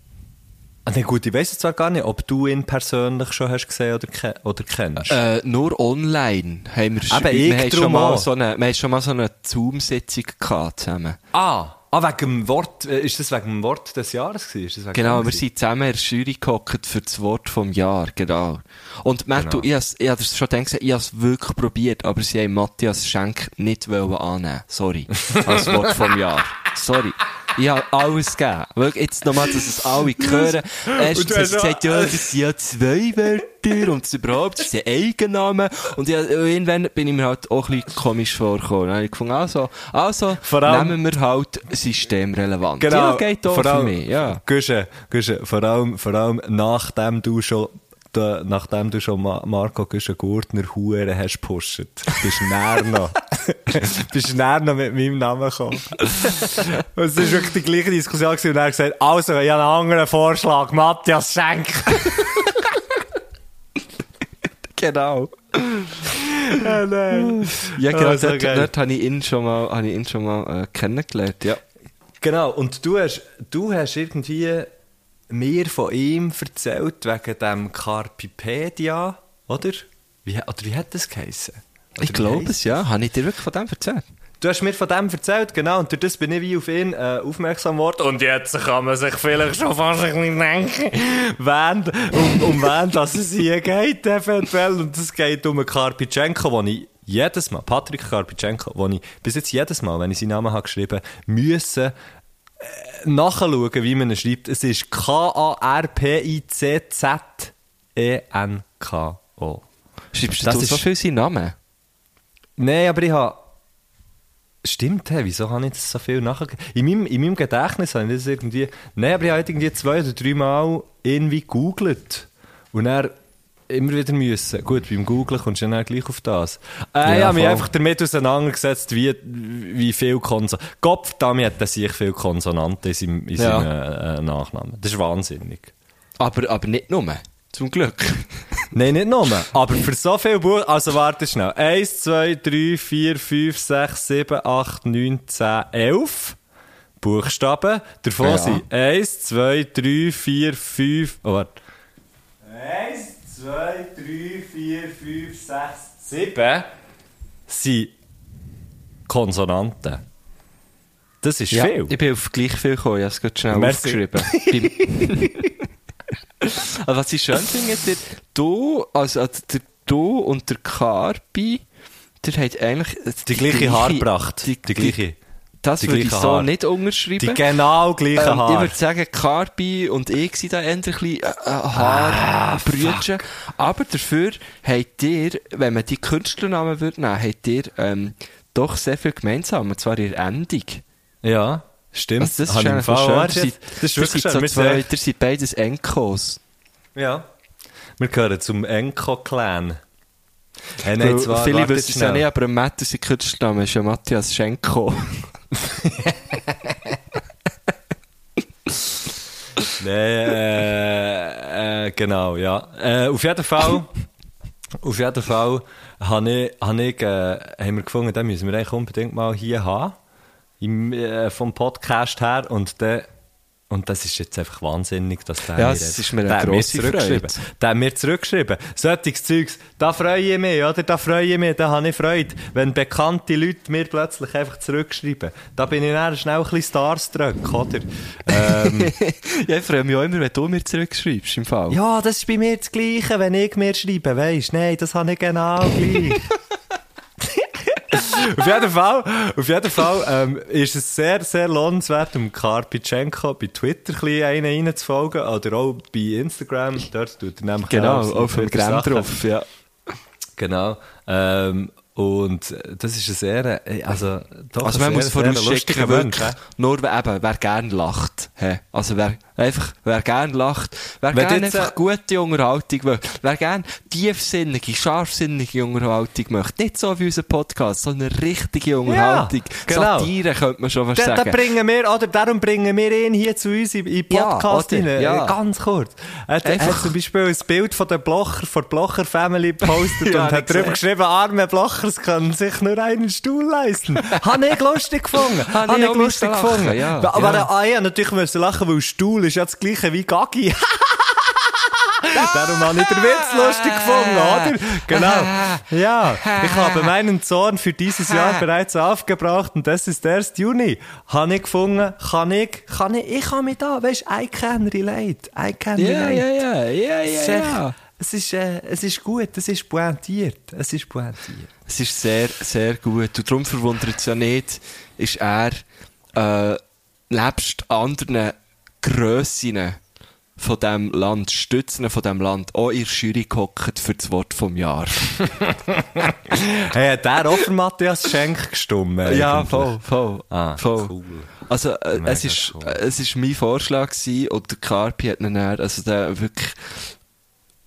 nee, gut, ich jetzt zwar gar nicht, ob du ihn persönlich schon hast gesehen oder, ke oder kennst. Äh, nur online haben wir, sch- Eben, wir, haben schon mal so eine, wir haben schon mal so eine Zoom-Sitzung gehabt zusammen. ah, ah, wegen dem Wort, äh, ist das wegen dem Wort des Jahres gewesen? Das Genau, wir sind zusammen in der Jury gehockt für das Wort vom Jahr, genau. Und Matt, du, ich ich has schon gedacht, ich has wirklich probiert, aber sie haben Matthias Schenk nicht wollen annehmen. Sorry. Als Wort vom Jahr. Sorry. Ich habe alles gegeben. Wirklich, jetzt nochmal, dass es alle hören. Erstens du hast sie gesagt, ja, das sind ja zwei Wörter und überhaupt, das sind Eigennamen. Und ja, irgendwann bin ich mir halt auch ein bisschen komisch vorgekommen. Dann habe ich gefunden, also, also, Vor allem- nehmen wir halt systemrelevant. Genau, Ja, geht auch vor für allem, mich, ja. Guschen, Guschen, vor allem, vor allem nachdem du schon, da, nachdem du schon Ma Marco Guschen Gurtner Huren hast gepusht, bist du näher noch, bist du näher noch mit meinem Namen gekommen. Und es ist wirklich die gleiche Diskussion gewesen und er hat gesagt, also, ich habe einen anderen Vorschlag, Matthias Schenk. Genau. Ja, nein. Ja, genau, Ah, so dort, geil. dort habe ich ihn schon mal, habe ich ihn schon mal äh, kennengelernt, ja. Genau, und du hast, du hast irgendwie mir von ihm erzählt wegen dem Carpipedia, oder? Wie, oder wie hat das geheißen? Ich glaube es, ja. Habe ich dir wirklich von dem erzählt? Du hast mir von dem erzählt, genau, und durch das bin ich wie auf ihn äh, aufmerksam geworden. Und jetzt kann man sich vielleicht schon fast ein bisschen denken, wen, um, um wen dass es hier geht, eventuell. Und es geht um einen Karpitschenko, wo ich jedes Mal, Patrick Karpitschenko, wo ich bis jetzt jedes Mal, wenn ich seinen Namen habe geschrieben müssen, nachschauen, wie man ihn schreibt. Es ist K-A-R-P-I-C-Z-E-N-K-O. Schreibst du Das so viel seinen Namen? Nein, aber ich habe. Stimmt, hey, wieso habe ich das so viel nachher? In meinem, in meinem Gedächtnis habe ich das irgendwie. Nein, aber ich habe irgendwie zwei oder drei Mal irgendwie gegoogelt. Und dann immer wieder müssen. Gut, beim Googlen kommst du dann gleich auf das. Äh, Ja, ich habe mich einfach damit auseinandergesetzt, wie, wie viel Konsonanten. Gott, damit hat er sich viel Konsonanten in seinem, in Ja. seinem äh, Nachnamen. Das ist wahnsinnig. Aber, aber nicht nur. Zum Glück. Nein, nicht nur. Aber für so viele Buchstaben. Also warte schnell. 1, 2, 3, 4, 5, 6, 7, 8, 9, 10, 11 Buchstaben. Davon Ja. sind 1, 2, 3, 4, 5. Oh, warte. 1, 2, 3, 4, 5, 6, 7 sind Konsonanten. Das ist Ja, viel. ich bin auf gleich viel gekommen, ich habe es gerade schnell Merci. aufgeschrieben. Also, was ich schön finde, der, du, also, also der, du und der Carpi, der hat eigentlich Die gleiche Haarpracht. Die, Die gleiche. Das die würde ich so Haar. nicht Die unterschreiben. genau gleichen Ähm, ich Haare. würde sagen, Carpi und ich sind da eher ein bisschen äh, Ah, Haarbrüder. Aber dafür habt ihr, wenn man die Künstlernamen würde nehmen, habt ihr ähm, doch sehr viel gemeinsam. Und zwar der Endung. Ja, stimmt. Also das ist ich Fall schön. Ihr seid, Das ist ihr wirklich schön. so zwei, sind- ihr seid beides Enkos. Ja. Wir gehören zum Enko-Clan. Hey, Weil nein, zwar, viele warte wissen es ja nicht, aber Matt, sein Künstlername ist ja Matthias Schenko. Nee, äh, äh, genau, ja. Äh, auf jeden Fall, auf jeden Fall habe ich, habe ich, äh, haben wir gefunden, den müssen wir eigentlich unbedingt mal hier haben. Im, äh, vom Podcast her. Und der, und das ist jetzt einfach wahnsinnig, dass der Ja, mir jetzt- ist mir der grosse zurückgeschrieben. Der hat mir zurückgeschrieben. Solches Zeugs, da freue ich mich, oder? Da freue ich mich, da habe ich Freude. Wenn bekannte Leute mir plötzlich einfach zurückschreiben. Da bin ich dann schnell ein bisschen starstruck, oder? Ähm, ja, ich freue mich auch immer, wenn du mir zurückschreibst, im Fall. Ja, das ist bei mir das Gleiche, wenn ich mir schreibe, weisst Nein, das habe ich genau gleich. auf jeden Fall, auf jeden Fall ähm, ist es sehr, sehr lohnenswert, um Karpitschenko bei Twitter ein einen reinzufolgen oder auch bei Instagram. Dort tut er nämlich Genau, seine auf dem Gramm drauf, ja. Genau. Ähm, und das ist ein sehr, äh, also doch Also man muss vorausschicken, lustiger Mensch, wirklich, nur wer, eben, wer gern lacht. Also wer, einfach, wer gern lacht, wer Wenn gern jetzt, einfach äh, gute Unterhaltung möchte, wer gern tiefsinnige, scharfsinnige Unterhaltung möchte, nicht so wie unser Podcast, sondern richtige Unterhaltung. genau. Satire könnte man schon fast Da, da bringen wir, oder darum bringen wir ihn hier zu uns in, in den Ja, Podcast oder? rein. Ja. Ganz kurz. Er hat, Einfach- hat zum Beispiel ein Bild von der Blocher, von der Blocher Family gepostet Ja, und ich hat drüber gesehen. geschrieben, arme Blochers können sich nur einen Stuhl leisten. Habe ich lustig gefunden. Habe ich ich lustig gefunden. ja, Aber ja. ah, ja, natürlich müssen lachen, weil Stuhl ist ja das gleiche wie Gaggi. Darum habe ich den Witz lustig gefunden, oder? Genau. Ja, ich habe meinen Zorn für dieses Jahr bereits aufgebracht und das ist erst Juni. Habe ich gefunden, kann ich, kann ich, ich kann mich da, weißt, I can relate, I can Ja, relate. ja, ja, ja, ja, Es ist, ja. es ist, äh, es ist gut, es ist pointiert, es ist pointiert. Es ist sehr, sehr gut. Und darum verwundert es ja nicht, ist er, äh, nebst anderen Grössinnen von diesem Land, Stützen von diesem Land, auch in der Jury gehockt für das Wort vom Jahr. Hey, hat der auch für Matthias Schenk gestimmt? ja, eigentlich? voll, voll. Ah, voll. cool. Also, äh, es ist, cool. es ist mein Vorschlag gewesen, und der Carpi hat ihn dann, also der wirklich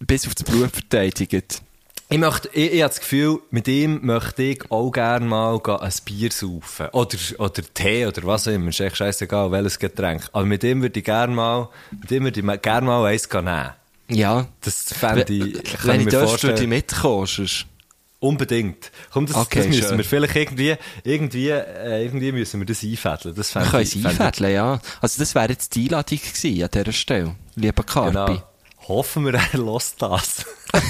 bis auf das Blut verteidigt. Ich, möchte, ich, ich habe das Gefühl, mit ihm möchte ich auch gerne mal ein Bier saufen. Oder, oder Tee oder was auch immer. Ist echt scheißegal, welches Getränk. Aber mit ihm würde ich gerne mal, mit ihm würde ich gerne mal eins nehmen. Ja. Das fände ich, Wenn, ich dürfte, würde ich mitkommen. sonst- Unbedingt. Komm, das, Okay, das müssen schön. wir vielleicht irgendwie, irgendwie, äh, irgendwie müssen wir das einfädeln. Das Wir können ich, es einfädeln, ja. Also das wäre jetzt die Einladung gewesen an dieser Stelle, lieber Carpi. Genau. Hoffen wir, er lässt das.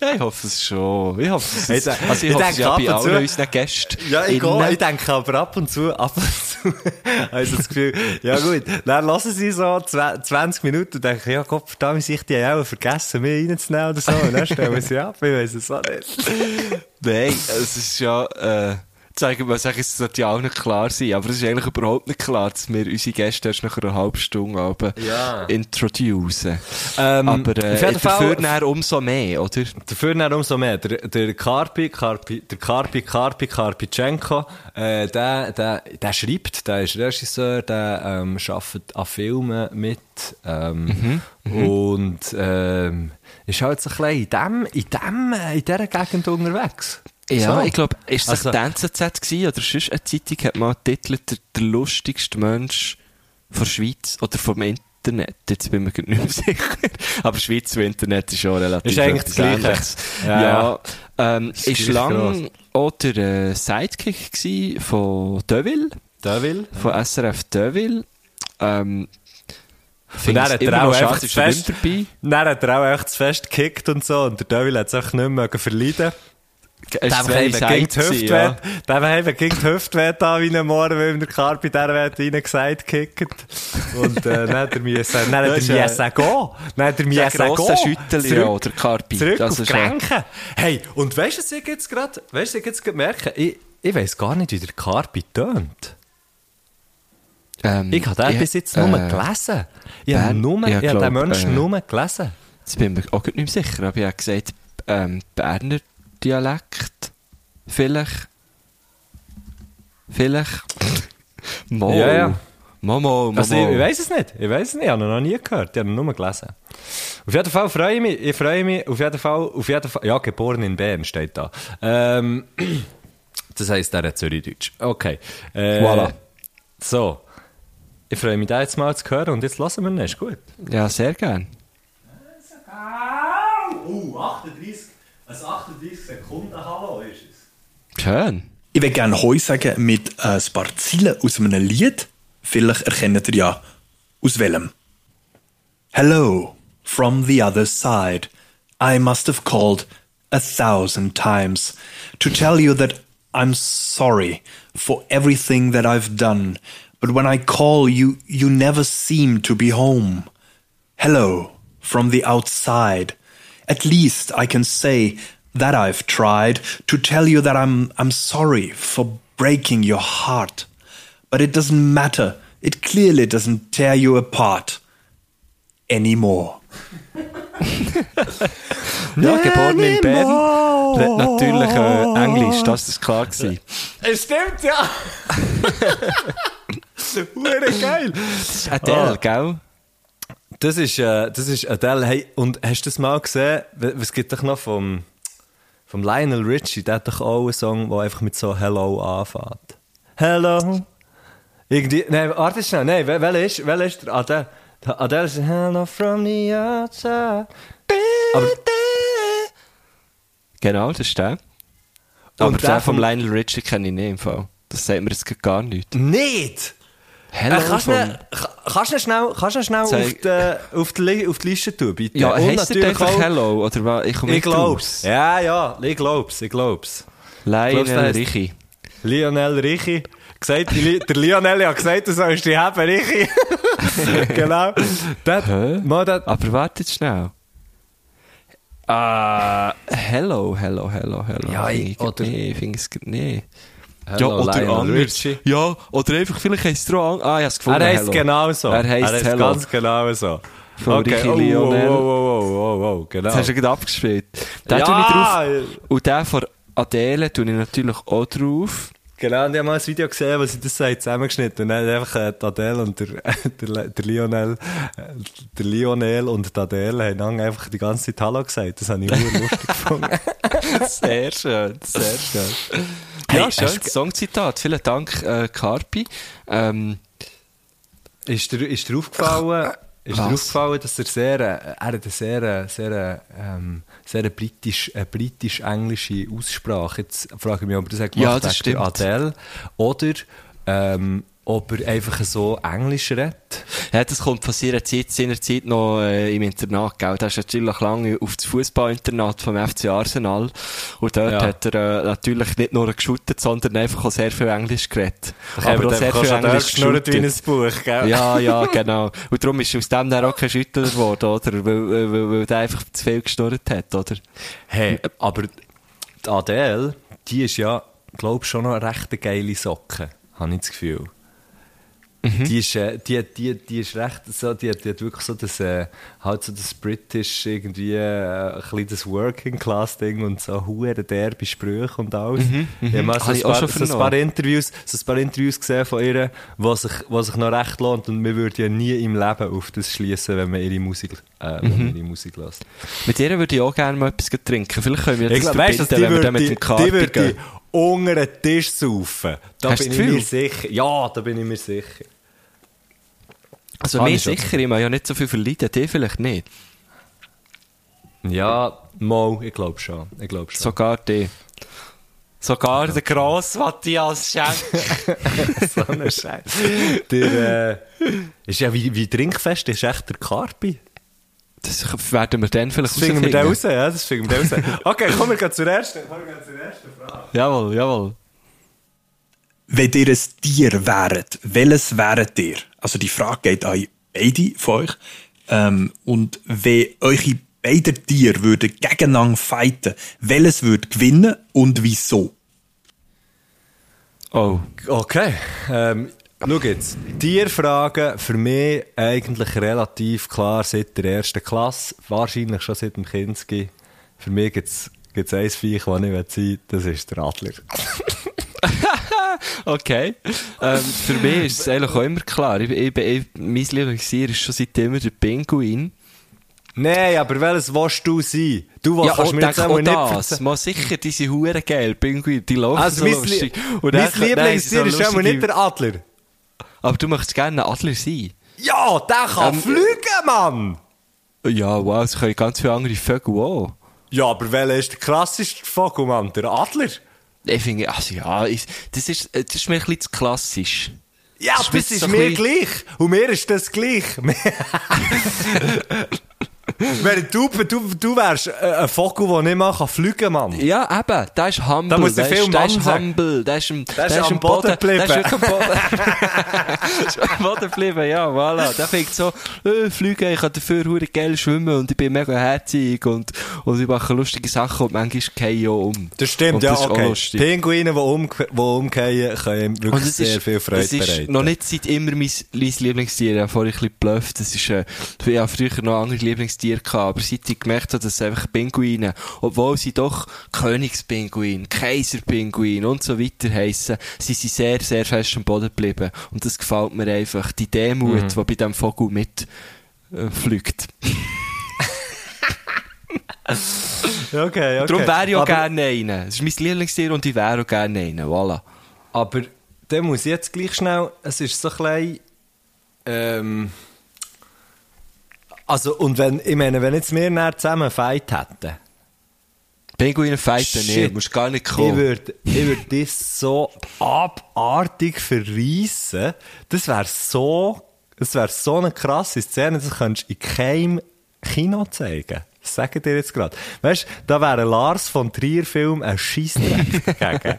Ja, ich hoffe es schon. Ich hoffe es. Also ich, ich hoffe es ja bei allen unseren Gästen. Ja, ich, gehe, ich denke aber ab und zu, ab und zu, also das Gefühl, ja gut, dann lassen sie so zwe- 20 Minuten und denken, ja Gott, verdammt, ich die auch vergessen, mich reinzunehmen oder so, und dann stellen wir sie ab, ich weiss es auch nicht. Nein, es ist ja, äh, zeigen wir sagen, es sollte ja auch nicht klar sein, aber es ist eigentlich überhaupt nicht klar, dass wir unsere Gäste erst nach einer halben Stunde aber Ja. introducen. Ähm, aber äh, dafür Fall- dann umso mehr, oder? Dafür dann umso mehr. Der, der Karpi, Karpi, der Karpi, Karpi, Karpitschenko, äh, der, der, der schreibt, der ist Regisseur, der ähm, arbeitet an Filmen mit ähm, und ähm, ist halt so ein bisschen in, dem, in, dem, äh, in dieser Gegend unterwegs. Ja, So. ich glaube, ist es Also- NZZ gewesen, oder sonst eine Zeitung hat mal getitelt, der, der lustigste Mensch der Schweiz oder vom Internet. Jetzt bin ich mir nicht mehr sicher. Aber Schweiz und Internet ist schon relativ Ist eigentlich das Gleiche. Ja, Ja, ähm, Ist ist lang auch der äh, Sidekick gewesen von Deville, Der will. von SRF Deville. Ähm, Und dann hat er auch einfach zu er fest, dann hat er auch echt zu fest gekickt und so und der Devil hat es einfach nicht mehr verleiden Der eben gegen die ja. Der gegen die Hüftwert an wie ein Morgen, weil der Carpi der Wert reingesagt kickt. Und, äh, dann hat er müssen, dann hat er äh, müssen gehen. Dann hat er Der müssen grosse gehen. Schütteli, Zurück- ja, oder Carpi. Zurück Das auf Gelenke. Hey, und weißt du, was ich jetzt gerade, weißt du, ich jetzt gerade merke? Ich, ich weiss gar nicht, wie der Carpi tönt. Ähm, Ich habe den bis jetzt nur äh, gelesen. Ich habe nur, ich ich habe den glaub, Menschen äh, nur gelesen. Jetzt bin ich mir auch nicht mehr sicher, aber ich habe gesagt, ähm, Berner Dialekt. Vielleicht. Vielleicht. Mo. Ja, ja. Mo, mo, mo, Also, ich, ich weiß es nicht. Ich weiß es nicht. Ich habe ihn noch nie gehört. Ich habe ihn nur gelesen. Auf jeden Fall freue ich mich. Ich freue mich. Auf jeden Fall. Auf jeden Fall. Ja, geboren in Bern steht da. Ähm, das heisst, er hat Zürichdeutsch. Okay. Äh, Voilà. So. Ich freue mich, da jetzt mal zu hören und jetzt lassen wir ihn. Ist gut. Ja, sehr gern. Uh, 38. Ein 38 Sekunden Hallo ist es. Schön. Ich würde gerne Heu sagen mit äh, ein paar Zielen aus einem Lied. Vielleicht erkennt ihr ja, aus welchem. Hello, from the other side. I must have called a thousand times to tell you that I'm sorry for everything that I've done. But when I call you, you never seem to be home. Hello, from the outside. At least I can say that I've tried to tell you that I'm I'm sorry for breaking your heart. But it doesn't matter. It clearly doesn't tear you apart anymore. Ja, geboren in Bern. Redet natürlich äh, Englisch, das ist klar gewesen. Es stimmt, ja. Hure geil. Das ist Adele, Ah. gell? Das ist, äh, das ist Adele. Hey, und hast du das mal gesehen? Was gibt doch noch vom, vom Lionel Richie? Der hat doch auch einen Song, der einfach mit so Hello anfängt. Hello. Irgendwie, nein, warte schnell. Nein, wel- ist, welcher ist der Adele? Adele ist Hello from the outside. Aber, Genau, das ist der. Aber Und der, der vom Lionel Richie kenne ich nicht im Fall. Das sagt mir jetzt gar nicht. nicht! Hello Äh, kannst du kannst schnell, kannst du schnell Zeig- auf, die, auf, die, auf die Liste tun, bitte? Ja, Und heisst natürlich auch- Hello? Oder was? Ich Ich glaub's. Ja, ja, ich glaub's, ich glaub's. Lionel Richie. Lionel Richi. Gesagt, Li- der Lionel hat gesagt, du sollst die haben, Richi. genau. Hä? mal, der, Aber warte jetzt schnell. Ah, hello, hello, hello, hello. Ja, ich- oder- Nee, ich finde es nicht. Hello, ja, oder Lionel anders. Richie. Ja, oder einfach, vielleicht heisst er auch an. Ah, ich hab's gefunden. er heisst hello. genau so. Er heisst Hello. ganz genau so. Von Richi Lionel. Oh, oh, oh, oh, oh, genau. Das hast du gerade abgespielt. Den Ja! tue ich drauf. Und den von Adele tue ich natürlich auch drauf. Genau, und ich habe mal ein Video gesehen, wo sie das haben zusammengeschnitten Und dann hat einfach äh, Adele und der, der, der Lionel, äh, der Lionel und die Adele haben dann einfach die ganze Zeit Hallo gesagt. Das habe ich sehr lustig gefunden. Sehr schön, sehr schön. Hey, ja, schönes Songzitat. Vielen Dank, äh, Carpi. Ähm, Ist dir, ist dir aufgefallen, ist dir Was? aufgefallen, dass er sehr, äh, er hat eine sehr, sehr, ähm, sehr britisch, äh, britisch-englische Aussprache. Jetzt frage ich mich, ob er das hat Ja, gemacht das wegen der stimmt. Adele oder ähm, ob er einfach so Englisch redet. ja, das kommt von seiner Zeit, seiner Zeit noch äh, im Internat, gell? Der ist natürlich lange auf das Fußballinternat vom FC Arsenal. Und dort Ja. hat er äh, natürlich nicht nur geschuttet, sondern einfach auch sehr viel Englisch geredet. Aber auch sehr viel Englisch geschnurrt wie ein Buch, gell? Ja, ja, genau. Und darum ist aus dem dann auch kein Schüttler geworden, oder? Weil, weil, weil, weil der einfach zu viel geschnurrt hat, oder? Hey, aber die Adele, die ist ja, glaube ich, schon noch eine recht geile Socke, habe ich das Gefühl. Die, ist, äh, die, die, die ist recht, so, die, hat- die hat wirklich so das, äh, halt so das British, irgendwie, äh, ein das Working-Class-Ding und so hure derbe Sprüche und alles. Ich habe so Habe ein, ich paar, schon so ein paar. Interviews, so ein paar Interviews gesehen von ihr, was sich, was sich noch recht lohnt und wir würden ja nie im Leben auf das schließen, wenn man ihre Musik, äh, wenn man ihre Musik lässt. Mit ihr würde ich auch gerne mal etwas trinken. Vielleicht können wir das Ich glaub, weißt verbinden, wenn wir dann mit dem würde gehen. unter den Tisch saufen. Da Hast bin ich mir sicher. Ja, da bin ich mir sicher. Also Habe mir sicher, ich mag ja nicht so viel verleiden, die vielleicht nicht. Ja, mal, ich glaube schon. Ich glaube schon. Sogar die. Sogar der grosse Matthias Schenk. so ein Scheiß. Der, äh, ist ja wie, wie trinkfest ist echt der Carpi. Das werden wir dann vielleicht Das finden wir dann herausfinden. raus, ja, das finden wir dann raus. Okay, kommen wir zur ersten, kommen wir zur ersten Frage. Jawohl, jawohl. Wenn ihr ein Tier wäret, welches wäret ihr? Also die Frage geht an beide von euch. Ähm, und wenn eure beide Tiere würden gegeneinander fighten, welches würde gewinnen und wieso? Oh. Okay, ähm, schau jetzt. Tierfragen für mich eigentlich relativ klar seit der ersten Klasse, wahrscheinlich schon seit dem Kinski. Für mich gibt es ein Viech, das ich sein will, das ist der Adler. Okay. ähm, für mich ist es eigentlich auch immer klar. Ich, ich, ich, mein Lieblingstier ist schon seit immer der Pinguin. Nein, aber welches willst du sein? Du willst Ja, kannst auch, mir jetzt denk auch auch nicht das. Mal sicher, diese Huren geil, Pinguin, die laufen Also so mein, lustig. Und mein Lieblingstier ist lustige- nicht der Adler. Aber du möchtest gerne ein Adler sein. Ja, der kann Ähm, fliegen, Mann! Ja, wow, es können ganz viele andere Vögel auch. Ja, aber welcher ist der krasseste Vogel, Mann? Der Adler? Ich finde, also ja, ich, das, ist, das ist mir ein bisschen zu klassisch. Ja, Das das, ist so mir bisschen- gleich. Und mir ist das gleich. Du, du, du wärst äh, ein Vogel, der nicht mal fliegen kann, Mann. Ja, eben, der ist humble. Da muss der Film der ist humble. Der ist, im, der ist am Boden geblieben. Der ist am Boden. Der ist am Boden geblieben, ja, voilà. Der fängt so, äh, fliegen, ich kann dafür hure geil schwimmen und ich bin mega herzig und, und ich mache lustige Sachen und manchmal gehe ich auch um. Das stimmt, und ja, das okay. Pinguine, die, um, die umgehen, können wirklich sehr ist, viel Freude es ist bereiten. noch nicht seit immer mein, mein Lieblingstier. Ich habe vorhin ein bisschen geblufft. Das ist, äh, ich habe früher noch andere Lieblingstiere gehabt, aber seit ich gemerkt habe, dass es einfach Pinguine, obwohl sie doch Königspinguin, Kaiserpinguin und so weiter heissen, sind sie sehr, sehr fest am Boden geblieben. Und das gefällt mir einfach. Die Demut, Mhm. die bei diesem Vogel mit, äh, fliegt. Okay, okay. Darum wäre ich auch aber, gerne einer. Das ist mein Lieblingstier und ich wäre auch gerne einer. Voilà. Aber dann muss ich jetzt gleich schnell, es ist so klein, ähm, also, und wenn, ich meine, wenn jetzt wir näher zusammen einen Fight hätten, Pinguine fighten Shit. nicht, musst gar nicht ich kommen. würde, ich würde das so abartig verreissen, das wäre so, das wäre so eine krasse Szene, das könntest du in keinem Kino zeigen. Das sage ich dir jetzt gerade. Weißt du, da wäre ein Lars von Trier-Film ein Scheissdreck gegen.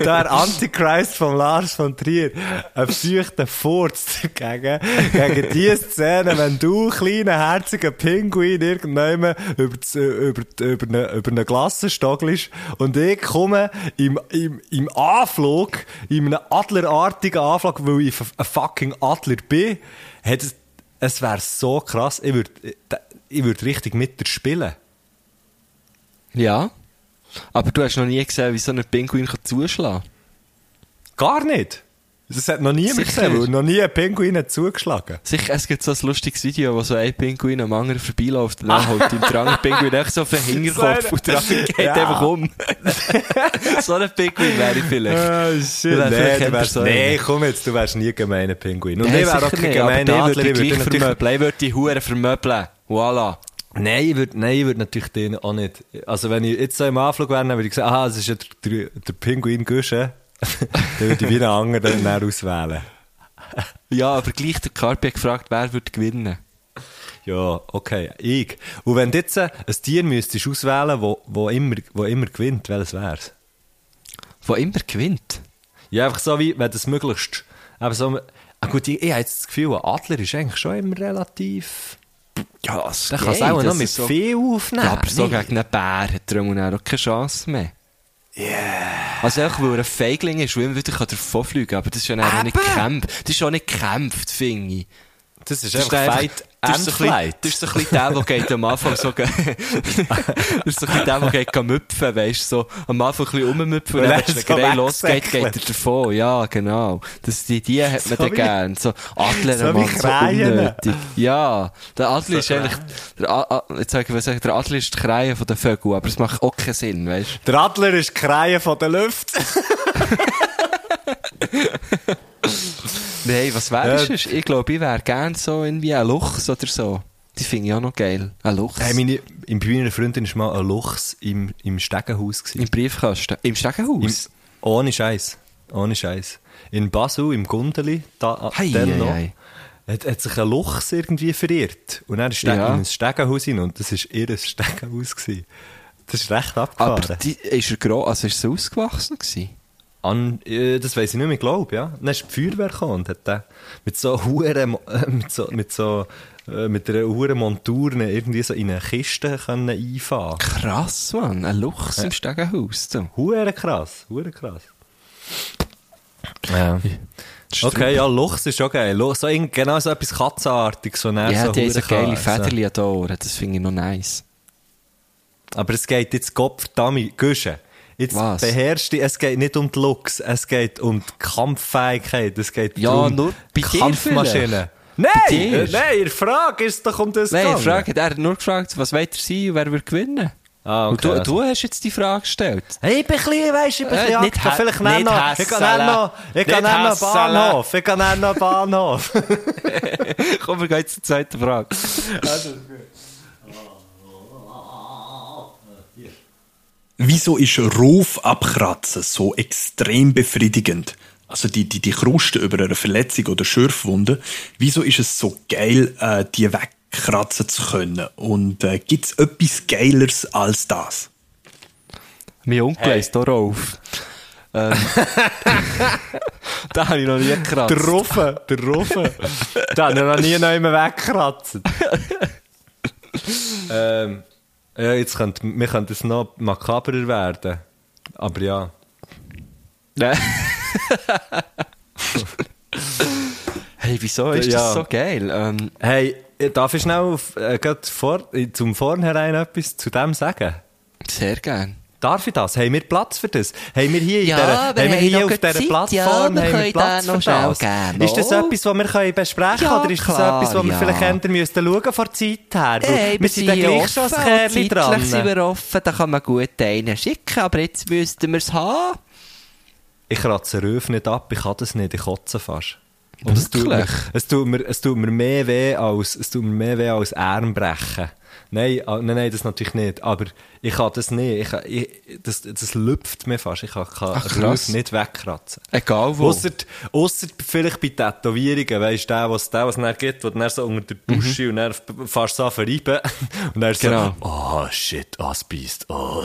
Der Antichrist von Lars von Trier, ein psychter Furz dagegen, gegen die Szene, wenn du, kleiner, herziger Pinguin, irgendjemand über, das- über, über, eine, über eine Glasse stoggelst und ich komme im, im, im Anflug, in einem adlerartigen Anflug, weil ich ein fucking Adler bin, hat es, es wäre so krass, ich würde, ich würde richtig mit dir spielen. Ja. Aber du hast noch nie gesehen, wie so ein Pinguin kann zuschlagen Gar nicht. Das hat noch niemand Sicher. gesehen, weil noch nie ein Pinguin hat zugeschlagen. Sicher, es gibt so ein lustiges Video, wo so ein Pinguin am anderen vorbeiläuft und dann holt ihm der andere Pinguin echt so auf den Hinterkopf und der andere geht Ja. einfach um. so ein Pinguin wäre ich vielleicht. Ah, shit. Vielleicht Nee, du wärst, nee, komm jetzt, du wärst nie gemeiner Pinguin. Und Nein, ich wäre auch kein gemeiner Adler. Ich würde vermöbeln. Ich würde die Huren vermöbeln. Voilà. nein, ich würde, nein, ich würde natürlich den auch nicht. Also, wenn ich jetzt so im Anflug wäre, dann würde ich sagen, aha, es ist ja der, der, der Pinguin Gusche. Dann würde ich wie einen anderen auswählen. Ja, aber gleich der Carpi gefragt, wer würde gewinnen. Ja, okay, ich. Und wenn du jetzt ein Tier müsstest auswählen, wo, wo, immer, wo immer gewinnt, welches wär's? Wo immer gewinnt. Ja, einfach so wie, wenn das möglichst, aber so, ah gut, ich, ich habe jetzt das Gefühl, ein Adler ist eigentlich schon immer relativ, Ja, das der kann es auch noch mit viel aufnehmen. Ja, aber so gegen einen Bär hat er auch keine Chance mehr. Yeah. Also einfach, weil er ein Feigling ist und immer wieder kann davon fliegen aber das ist ja auch nicht gekämpft. Das ist auch nicht gekämpft, finde ich. Das ist Das einfach einfach- Fight and ist Flight. Das ist so ein bisschen der, der geht am Anfang so, das ist so ein bisschen der, der geht müpfen, du, so, am Anfang ein bisschen rummüpfen und dann, wenn es so losgeht, geht er davon, ja, genau. Das, die, die hat man So dann gern, so Adler, so Mann, so unnötig. Ja, der Adler ist eigentlich, der, A- jetzt sag ich, was sag ich, der Adler ist die Krähe von den Vögeln, aber es macht auch keinen Sinn, du. Der Adler ist die Krähe von der Luft. Nein, was wärst Ja. du? Ich glaube, ich wäre gern so irgendwie ein Luchs oder so. Die finde ich auch noch geil. Ein Luchs. Hey, meine, in bei meiner Freundin war mal ein Luchs im, im Stegenhaus. gewesen. Im Briefkasten. Im Stegenhaus? Im, ohne Scheiß. Ohne Scheiß. In Basel, im Gundeli, da, Hei, dann hei, noch. hei. hat, hat sich ein Luchs irgendwie verirrt. Und dann ist er Ja. in ein Stegenhaus hin und das war ihr Stegenhaus. Gewesen. Das ist recht Aber abgefahren. die, ist er groß, also ist er ausgewachsen gewesen? An, äh, das weiss ich nicht mehr, glaube ja. Dann ist die Feuerwehr gekommen und hat den mit so Huren, äh, mit so, mit so, äh, mit einer Huren Montur irgendwie so in eine Kiste können einfahren. Krass, Mann. Ein Luchs im Stegenhaus. Du. Hure krass, hure krass. Ja. Okay, ja, Luchs ist schon geil. So, genau so etwas Katzenartiges. So Ja, so die haben so geile Federli an den Ohren. Das finde ich noch nice. Aber es geht jetzt Gott verdammt, Güsche. Jetzt Was? beherrschst du, es geht nicht um die Looks, es geht um die Kampffähigkeit, es geht Ja, um nur bei Kampfmaschinen. Nein, äh, nein, ihr Frage ist doch um das Nein, gegangen. Frage, er hat nur gefragt, was wollt ihr sein und wer wird gewinnen? Ah, Und okay, du, also. du hast jetzt die Frage gestellt. Hey, ich bin ein bisschen, weisst, ich bin Äh, nicht hä- Vielleicht nicht noch, ich kann noch, ich kann noch. Bahnhof, ich kann noch Bahnhof. Komm, wir gehen zur zweiten Frage. Wieso ist Ruf abkratzen so extrem befriedigend? Also die, die, die Kruste über eine Verletzung oder Schürfwunde. Wieso ist es so geil, äh, die wegkratzen zu können? Und äh, gibt es etwas Geileres als das? Mein Onkel hey. ist hier auf. Ähm, da habe ich noch nie gekratzt. Der Ruffe, der Ruffe. Da hat er noch nie noch immer weggekratzt. ähm, ja, jetzt könnte, wir könnten es noch makaberer werden. Aber ja. Nein. hey, wieso ist Ja. das so geil? Ähm, Hey, darf ich schnell auf, äh, vor, zum Vornherein etwas zu dem sagen? sehr gern. Darf ich das? Haben wir Platz für das? Haben wir hier, Ja, der, haben wir hier auf dieser Ja, Plattform haben können wir Platz für das? geben. Ist das etwas, was wir können besprechen Ja, oder ist das klar, etwas, was wir ja. vielleicht ändern müssten schauen vor der Zeit her? Hey, wir sind ja gleich schon als Kerl zeitlich dran. sind wir offen, da kann man gut einen schicken, aber jetzt müssten wir es haben. Ich kratze Röf nicht ab, ich kann das nicht, ich kotze fast. Und es tut, mir, es, tut mir, es tut mir mehr weh als, es tut mir mehr weh als Armbrechen. Nein, ah, nein, nein, das natürlich nicht. Aber ich kann das nicht. Ich, ich, das, das lüpft mir fast. Ich kann, kann Ach, krass. Röf nicht wegkratzen. Egal wo. Ausser, ausser vielleicht bei Tätowierungen, weisst du, der, was der, was es gibt, wo du so unter der Dusche und dann fast so an verreiben. Und dann Genau. so, oh shit, oh, es beißt, oh.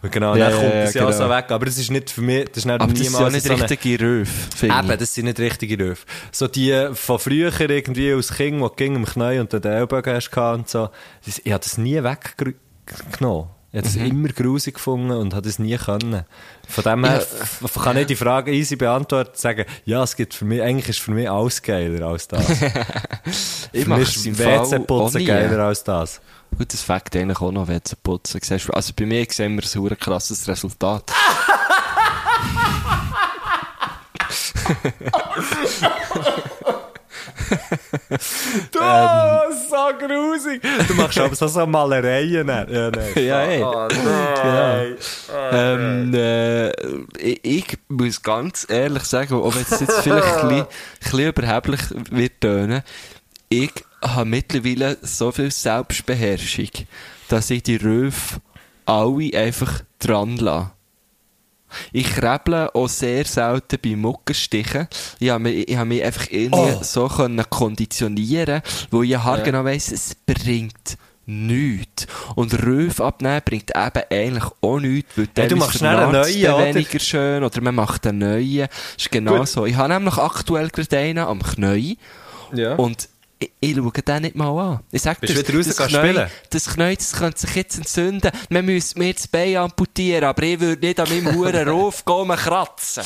Und genau, Ja, dann kommt ja, das ja genau. so weg. Aber das ist nicht für mich, das ist nicht aber das ist ja niemals nicht so richtige Röf, finde Eben, das sind nicht richtige Röfe. So die von früher irgendwie als Kind, wo du ging am Knie und den Ellbogen hast und so. Ich habe das nie weggenommen. Ich habe das Mhm. immer grusig gefunden und habe das nie können. Von dem her f- kann ich die Frage easy beantworten und sagen, ja, es gibt für mich, eigentlich ist für mich alles geiler als das. Ich für mache mich es ist WC-Putzen geiler als das. Gut, das fängt eigentlich auch noch, wenn du putzen siehst. Also bei mir sehen wir ein krasses Resultat. Du, so grusig! Du machst aber so, so Malereien. Ja, nein. Ja, ey. Oh, nein. Ähm, äh, ich, muss ganz ehrlich sagen, wenn es jetzt vielleicht ein bisschen, ein bisschen überheblich wird tönen, ich habe mittlerweile so viel Selbstbeherrschung, dass ich die Röfe alle einfach dran lasse. Ich krebble auch sehr selten bei Muckerstichen. Ich habe mich, ich habe mich einfach irgendwie so können konditionieren, wo ich ja genau weiss, es bringt nichts. Und Röf abnehmen bringt eben eigentlich auch nichts, weil Hey, du machst schnell einen neuen, er weniger schön, oder man macht einen neuen. Das ist genau Gut. so. Ich habe nämlich aktuell gerade einen am Knie. Ja. Und ich, ich schaue den nicht mal an. Ich sag Bist du wieder raus das Knie, spielen? das Knie, das könnte sich jetzt entzünden. Man müsste mir das Bein amputieren, aber ich würde nicht an meinem huren Ruf gehen kratzen.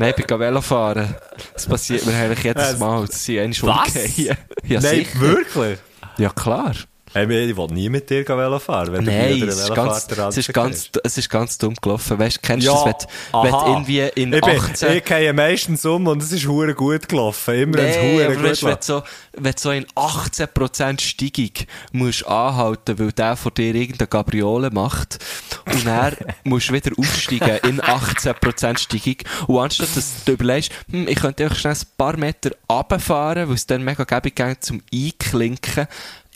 Nein, ich bin Velo fahren. Das passiert mir eigentlich jedes Äh, Mal. Das sind was? umgehen. Ja, Nein, sicher. wirklich? Ja, klar. Hey, ich will nie mit dir Velo fahren, wenn Nein, es ist, ganz, es, ist ganz, es ist ganz dumm gelaufen. Weißt kennst du Ja, das, wenn, wenn irgendwie in ich bin, 18... Ich gehe meistens um und es ist hure gut gelaufen. Immer Nee, hure gut weißt, wenn, du so, wenn du so in 18% Steigung musst anhalten, weil der vor dir irgendeine Gabriole macht und dann musst wieder aufsteigen in 18% Steigung und anstatt dass du überlegst, hm, ich könnte einfach schnell ein paar Meter runterfahren, weil es dann mega gäbig geht zum Einklinken,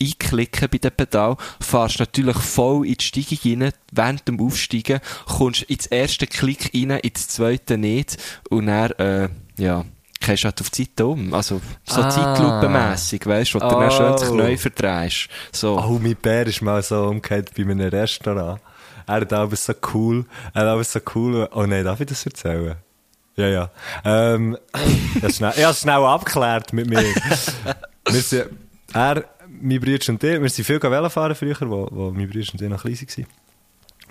einklicken bei dem Pedal, fahrst natürlich voll in die Steigung rein, während dem Aufsteigen, kommst ins erste Klick rein, ins zweite nicht und dann, äh, ja, gehst du halt auf die Seite um. Also, so Ah. Zeitlupenmässig, weißt du, wo du dann Oh. schön sich neu verdrehst. So. Oh, mein Bär ist mal so umgekehrt bei einem Restaurant. Er hat alles so cool, er hat alles so cool, oh nein, darf ich das erzählen? Ja, ja. Ähm, ich habe schnell, ich hab's schnell abgeklärt mit mir. wir sind, er, mein Bruder und ich, wir sind viel Velo fahren früher, wo, wo mein Bruder und ich noch klein waren.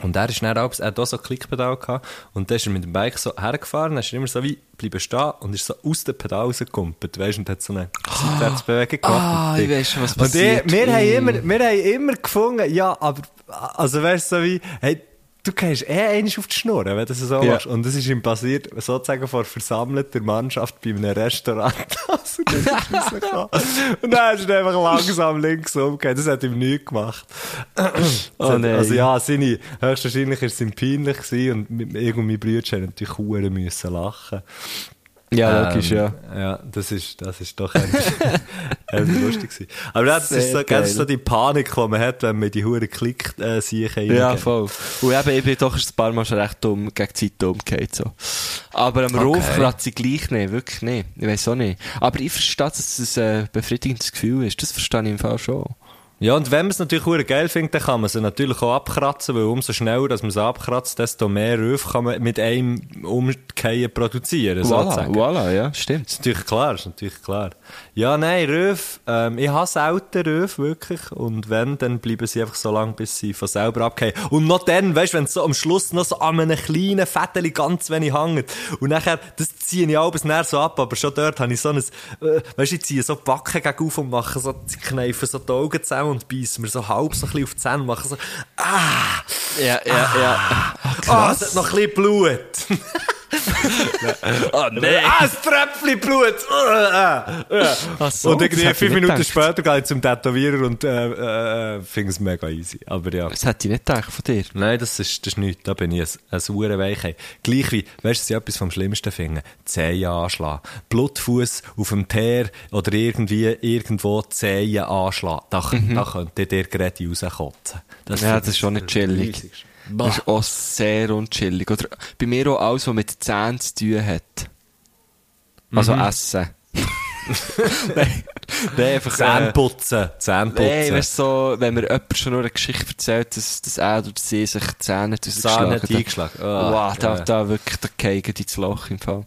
Und er ist dann auch, er hat auch so ein Klickpedal gehabt, und dann ist er mit dem Bike so hergefahren, dann ist er immer so wie bleiben stehen und ist so aus dem Pedal rausgekumpelt, weißt du, und hat so eine Seitwärtsbewegung gemacht. Ah, ich weiss schon, was und ich, passiert. wir, Mm. haben immer, wir haben immer gefunden, ja, aber, also weißt du, so wie, hey, du gehst eh einmal auf die Schnur, wenn du das so Ja. machst. Und das ist ihm passiert, sozusagen vor versammelter Mannschaft bei einem Restaurant. Also, und dann ist er einfach langsam links umgekehrt. Das hat ihm nichts gemacht. Oh nein. Also ja, seine, höchstwahrscheinlich war es ihm peinlich gewesen und mein Bruder haben natürlich Huren müssen lachen. Ja, logisch, Ähm, ja. Ja, das ist, das ist doch eher lustig gewesen. Aber das ist so, Sehr das ist geil. so die Panik, die man hat, wenn man die Hure klickt, äh, sich Ja, voll. Und eben, ich bin doch ein paar Mal schon recht dumm gegen die Zeit umgekehrt, so. Aber am Ruf kratze ich gleich nicht, wirklich nicht. Ich weiß auch nicht. Aber ich verstehe, dass es ein befriedigendes Gefühl ist. Das verstehe ich im Fall schon. Ja, und wenn man es natürlich hure geil findet, dann kann man sie natürlich auch abkratzen, weil umso schneller, dass man sie abkratzt, desto mehr Röf kann man mit einem Umkehren produzieren, Voilà, voilà, ja, stimmt. Das ist natürlich klar, ist natürlich klar. Ja, nein, Röf, ähm, ich habe selten Röf, wirklich. Und wenn, dann bleiben sie einfach so lange, bis sie von selber abgehen. Und noch dann, weißt du, wenn es so am Schluss noch so an einem kleinen Fädeli ganz wenig hängt. Und nachher, das ziehe ich alles näher so ab, aber schon dort habe ich so ein, äh, weißt du, ich ziehe so die Backen gegen auf und mache so, ich kneife so die Augen zusammen und beiße mir so halb so ein bisschen auf die Zähne und mache so, ah, Ja, ja, ja. ah, es hat noch ein bisschen Blut. Oh, nee. Ah, ein Tröpfchen Blut! Uh, uh, uh. So, und das irgendwie fünf Minuten gedacht. später gehe ich zum Tätowierer und äh, äh, finde es mega easy. Aber ja. Das hätte ich nicht gedacht von dir. Nein, das ist, das ist nichts. Da bin ich ein, ein sauer Weichei. Gleich wie, weißt du, etwas vom Schlimmsten finde? Zehen anschlagen. Blutfuß auf dem Teer oder irgendwie irgendwo Zehen anschlagen. Da, da könnte dir gerade rauskotzen. Ja, finde das ist schon nicht ich chillig. Das ist auch sehr unchillig. Oder bei mir auch alles, was mit Zähnen zu tun hat. Also Essen. nein, nein, einfach... Zähne Äh, putzen. Zähne putzen. Nein, weißt du, so, wenn mir jemand schon nur eine Geschichte erzählt, dass, dass er oder sie sich die Zähne Zähne hat eingeschlagen. Ah, wow, da, ja. da wirklich, da die ins Loch im Fall.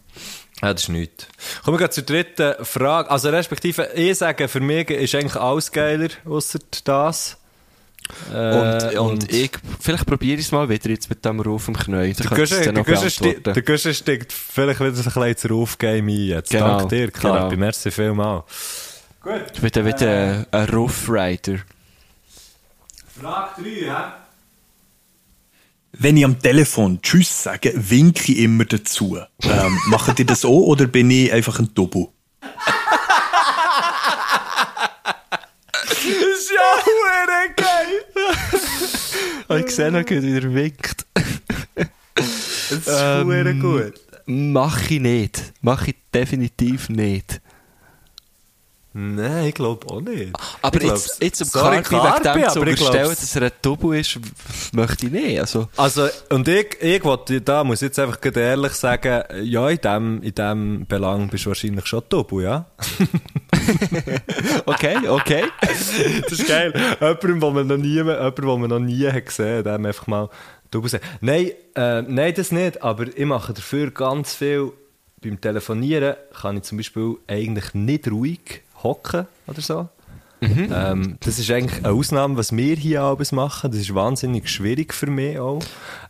Ja, das ist nichts. Kommen wir zur dritten Frage. Also, respektive, ich sage, für mich ist eigentlich alles geiler, außer das. Äh, und, und, ich, vielleicht probiere ich es mal wieder jetzt mit dem Ruf im Knie. Der Guschen steigt vielleicht wieder ein bisschen ins Ruf-Game ein jetzt. Genau, Dank dir, klar. genau. Merci vielmals. Ich bin dann wieder ein Rough Rider. Frage 3, hä? Wenn ich am Telefon Tschüss sage, winke ich immer dazu. Ähm, macht ihr das auch oder bin ich einfach ein Tobu? Das ist ja hure geil! Ich sehe noch gut, wie er winkt. Das ist Ähm, gut. Mach ich nicht. Mach ich definitiv nicht. Nein, ich glaube auch nicht. Aber Ich jetzt, jetzt um sorry, Carpi wegen dem zu unterstellen, dass er ein Double ist, möchte ich nicht. Also, Also, und ich, ich wollte, da muss ich jetzt einfach ehrlich sagen, ja, in dem, in dem Belang bist du wahrscheinlich schon Tobu, ja? okay, okay. Das ist geil. Jemandem, den man noch nie, jemanden, den man noch nie hat gesehen hat, dem einfach mal Tobu sagen. Nein, äh, nein, das nicht, aber ich mache dafür ganz viel. Beim Telefonieren kann ich zum Beispiel eigentlich nicht ruhig hocken oder so. Ähm, das ist eigentlich eine Ausnahme, was wir hier abends machen. Das ist wahnsinnig schwierig für mich auch.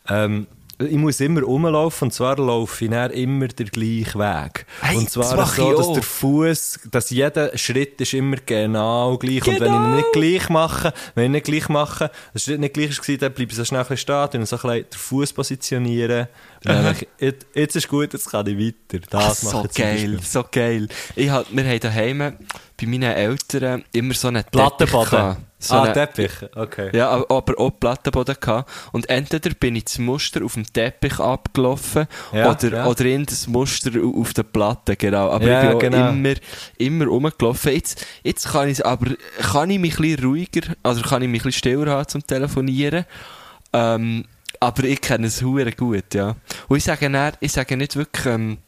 Ähm, ich muss immer rumlaufen und zwar laufe ich dann immer den gleichen Weg. Hey, und das zwar mach so, ich dass der Fuß, dass jeder Schritt ist immer genau gleich. Und wenn ich ihn nicht gleich mache, wenn ich nicht gleich mache, der Schritt nicht gleich war, dann bleibe ich so schnell ein bisschen stehen und so ein bisschen den Fuß positionieren. Dann ich, jetzt, jetzt ist gut, jetzt kann ich weiter. Das mache so geil, so geil. Ich hab, wir haben daheim bei meinen Eltern immer so einen Teppich Plattenboden. So ah, einen- Teppich, okay. Ja, aber auch Plattenboden gehabt. Und entweder bin ich das Muster auf dem Teppich abgelaufen Ja, oder, ja. oder in das Muster au- auf der Platte, genau. Aber Ja, ich bin auch genau. immer, immer rumgelaufen. Jetzt, jetzt kann ich, aber kann ich mich ein bisschen ruhiger, also kann ich mich ein bisschen stiller haben zum Telefonieren. Ähm, aber ich kenne es hure gut, ja. Und ich sage dann, ich sage nicht wirklich, ähm, Äh,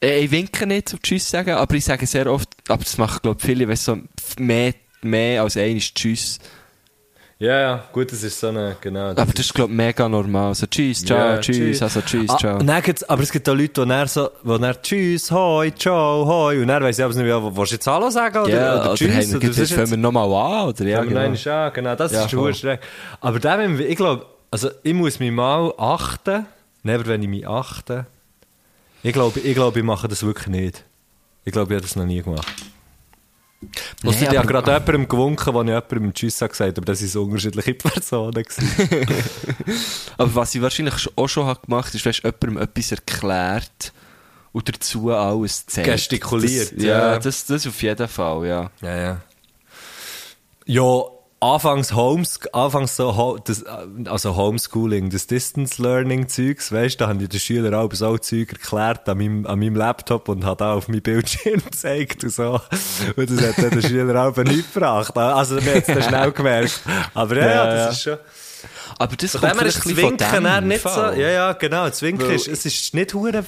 Ich winke nicht zum Tschüss sagen, aber ich sage sehr oft, aber das machen, glaube ich, viele, wenn so mehr, mehr als ein ist Tschüss. Ja, ja, gut, das ist so eine, genau. Aber das ist, glaube ich, mega normal. So Tschüss, ciao, Ja, Tschüss, tschüss. also Tschüss, Ah, ciao. dann gibt's, aber es gibt auch Leute, die dann so, die dann Tschüss, Hoi, Ciao, Hoi, und dann weiss ich aber nicht, mehr, willst du jetzt Hallo sagen oder, ja, oder oder, Tschüss? hey, oder jetzt was ist fangen wir nochmal an, oder? Ja, genau. genau. Ja, genau, das Ja, ist schon schräg. Aber dem, ich glaube, also ich muss mich mal achten, never wenn ich mich achte. Ich glaube, ich, glaube, ich mache das wirklich nicht. Ich glaube, ich habe das noch nie gemacht. Nee, ich habe aber- gerade jemandem gewunken, wo ich jemandem Tschüss habe gesagt aber das sind so unterschiedliche Personen. Aber was ich wahrscheinlich sch- auch schon habe gemacht ist, weißt jemandem etwas erklärt und dazu alles zeigt. Gestikuliert, Das, ja, ja. Das, das auf jeden Fall, ja. Ja, ja. Ja, anfangs Homes, anfangs so, das, also Homeschooling, das Distance Learning Zeugs, weißt, da haben die den Schülern auch so Zeug erklärt an meinem, an meinem Laptop und hat auch auf meinem Bildschirm gezeigt und so. Und das hat dann der Schüler auch nicht gebracht. Also, wir haben es dann schnell gemerkt. Aber ja, Ja, das ist schon. Aber das Von kommt ist das ein bisschen Winken von dann dem nicht so. Fall. Ja, ja, genau. Das Winken Weil- ist, es ist nicht hure,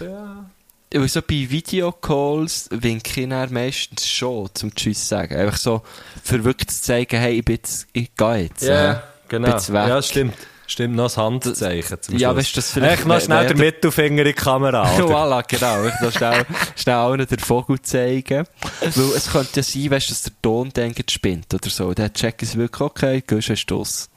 ja. Weil so bei Videocalls winke ich dann meistens schon zum Tschüss sagen. Einfach so, für wirklich zu zeigen, hey, ich, bin jetzt, ich gehe jetzt. Ja, äh, genau. Ja, stimmt. Stimmt, noch das Handzeichen zum Ja, weißt du, das vielleicht- Echt noch schnell den Mittelfinger in die Kamera, voilà, genau. Ich noch schnell, schnell allen den Vogel zeigen. Weil es könnte ja sein, weißt, dass der Ton denkt, spinnt oder so. Dann checken sie wirklich, okay, gehst du Stoss.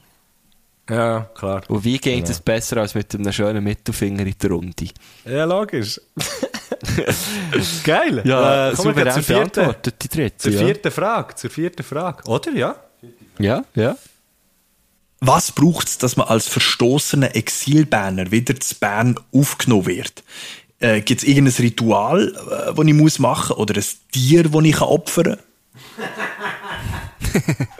Ja, klar. Und wie geht Genau. es besser als mit einem schönen Mittelfinger in der Runde? Ja, logisch. Geil. Ja, äh, kommen wir souverän zur vierten, beantwortet, die dritte. zur ja. vierten Frage. Zur vierten Frage. Oder, ja? Ja, ja. Was braucht es, dass man als verstoßener Exilberner wieder zu Bern aufgenommen wird? Äh, Gibt es irgendein Ritual, äh, das ich muss machen muss? Oder ein Tier, das ich opfern kann?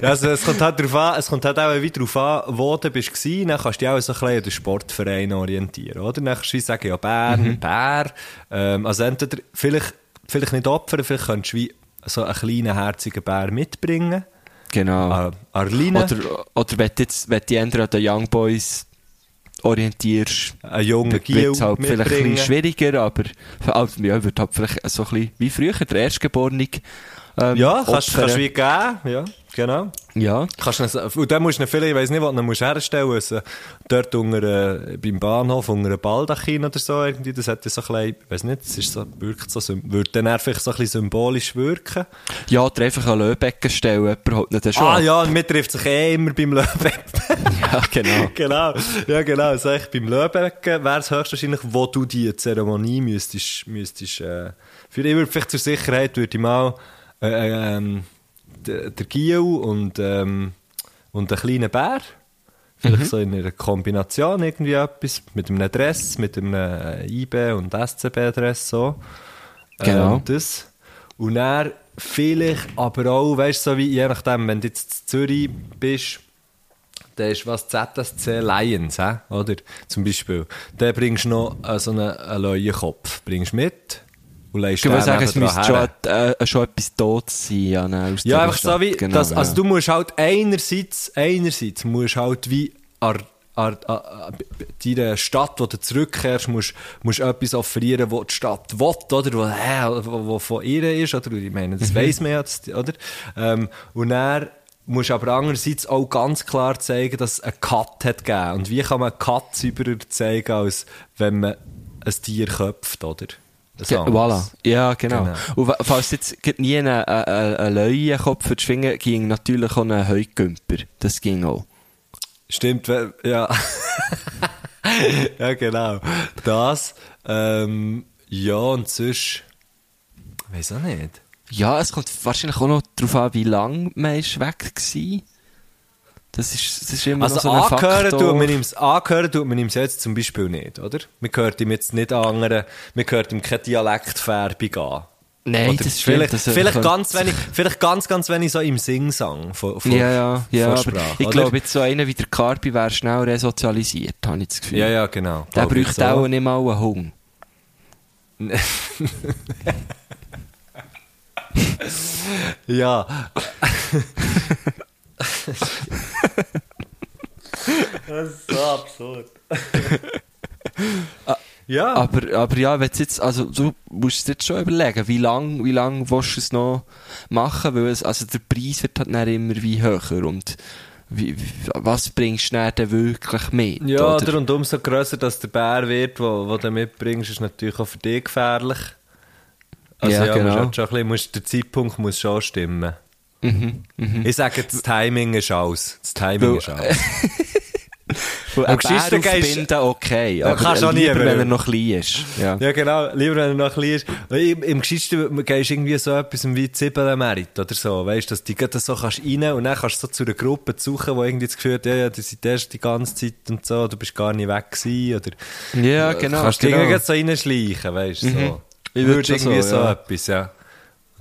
Ja, also es kommt halt darauf an, es kommt halt auch wieder darauf an, wo du bist gewesen, dann kannst du dich auch so ein bisschen an den Sportverein orientieren, oder? Dann kannst du sagen, ja, Bern, Mhm. Bär, ähm, also entweder, vielleicht, vielleicht nicht opfern, vielleicht könntest du wie so einen kleinen, herzigen Bär mitbringen, Genau. an Arline, Oder, oder wenn du jetzt, wenn du dich eher an den Young Boys orientierst, einen jungen wird Giel es halt vielleicht ein bisschen schwieriger, aber also, ja, wird halt vielleicht so ein bisschen wie früher, der Erstgeborene. Ähm, Ja, kannst, opfern. kannst du wie geben, ja, genau. Ja. Kannst du und dann musst du vielleicht, ich weiss nicht, was du musst herstellen musst, dort unter, äh, beim Bahnhof, unter einem Baldachin oder so, irgendwie, das hat ja so ein bisschen, ich weiss nicht, das ist so, wirkt so, würde dann einfach so ein bisschen symbolisch wirken. Ja, oder einfach an Löbecken stellen, jemand holt nicht den. Ah ab. ja, und mir trifft sich eh immer beim Löbeck. ja, genau. genau, ja genau, sag ich, beim Löbecken wäre es höchstwahrscheinlich, wo du die Zeremonie müsstest, müsstest äh, für würde vielleicht zur Sicherheit würde ich mal äh, ähm, der, der Giel und, ähm, und einen kleinen Bär, vielleicht so in einer Kombination irgendwie etwas, mit einem Dress, mit einem äh, IB und SCB-Dress so. Genau. Ähm, das. Und dann vielleicht aber auch, weißt du, so wie je nachdem, wenn du jetzt in Zürich bist, dann ist was ZSC Lions, hä? oder? Zum Beispiel. Dann bringst du noch äh, so einen, einen Leuenkopf. Bringst mit und legst Ich würde sagen, es müsste schon, äh, schon etwas tot sein. Ja, nein, aus Ja, einfach so wie, Genau, das, also ja. du musst halt einerseits, einerseits musst halt wie an, an, an, an deiner Stadt, wo du zurückkehrst, musst, musst etwas offerieren, wo die Stadt will, oder? Wo, hä, wo, wo von ihr ist, oder? Ich meine, Mhm. das weiss man ja, oder? Ähm, und dann musst aber andererseits auch ganz klar zeigen, dass es einen Cut hat gegeben. Und wie kann man einen Cut sauberer zeigen, als wenn man ein Tier köpft, oder? Ein Ja, anderes. voilà. Ja, genau. Genau. Und falls jetzt nie einen Leuenkopf für schwingen, ging natürlich auch ein Heugümper. Das ging auch. Stimmt, ja. ja, genau. Das, ähm, ja, und sonst, weiß auch nicht. Ja, es kommt wahrscheinlich auch noch darauf an, wie lange man ist weg war. Das ist, das ist immer noch Also so ein angehören Faktor. tut man ihm's, angehören tut man ihm jetzt zum Beispiel nicht, oder? Man hört ihm jetzt nicht an anderen, man hört ihm keine Dialektfärbung an. Nein, Oder das stimmt. vielleicht, äh, vielleicht könnte- ganz wenig, vielleicht ganz, ganz wenig so im Singsang von, von, Ja, ja, ja. von Aber Sprache, ich glaube, jetzt so einer wie der Carpi wäre schnell resozialisiert, habe ich das Gefühl. Ja, ja, genau. Der Glaube bräuchte so. auch nicht mal einen Hunger. Ja. das ist so absurd. Ja. Aber, aber ja, wenn jetzt, also du musst dir jetzt schon überlegen, wie lang, wie lang willst du es noch machen, weil es, also der Preis wird halt dann immer wie höher und wie, was bringst du dann denn wirklich mit? Ja, oder? und umso grösser dass der Bär wird, den wo du mitbringst, ist natürlich auch für dich gefährlich. Also Ja, ja, genau. musst halt schon ein bisschen, musst, der Zeitpunkt muss schon stimmen. Mhm, mhm. Ich sage, das Timing ist alles. Das Timing Weil- ist alles. Weil Am ein Bär aufbinden, okay, aber kannst auch lieber, wenn er noch klein ist. Ja. Ja, genau. Lieber, wenn er noch klein ist. Im, im Geschichten gehst du irgendwie so etwas wie Zwiebelmerit oder so. Weißt du, dass du gerade so kannst rein und dann kannst du so zu einer Gruppe suchen, die irgendwie das Gefühl hat, ja, ja, die sind erst die ganze Zeit und so, du bist gar nicht weg gewesen. Oder, Ja, genau. kannst du genau. irgendwie so reinschleichen, weißt du, so. Mhm. Ich Ich würd würde irgendwie so, so, ja. etwas, ja.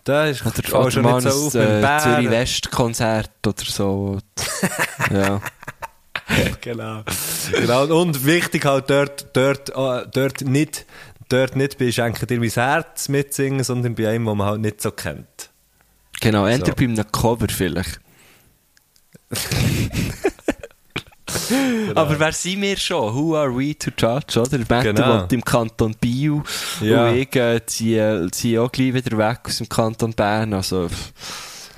Da ist Oder, oder schon mal nicht so auf ein äh, Bären. Zürich West Konzert oder so. ja. genau. genau. Und wichtig halt dort, dort, äh, dort nicht, dort nicht bei Schenken dir mein Herz mitsingen, sondern bei einem, den man halt nicht so kennt. Genau, entweder So. bei einem Cover vielleicht. Aber wer sind wir schon? Who are we to judge, oder? Matthew Genau. wohnt im Kanton Biel Ja. und ich äh, ziehe, ziehe auch gleich wieder weg aus dem Kanton Bern. Also, pff,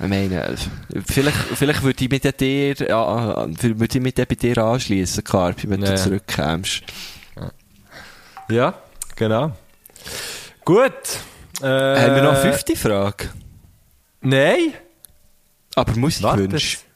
ich meine, äh, vielleicht, vielleicht würde ich mit dir, ja, äh, würde ich mit dir bei dir anschließen, Carpi, wenn Ja. du zurückkommst. Ja, genau. Gut. Äh, Haben wir noch eine fünfte Frage? Nein. Aber Musikwunsch. Warte.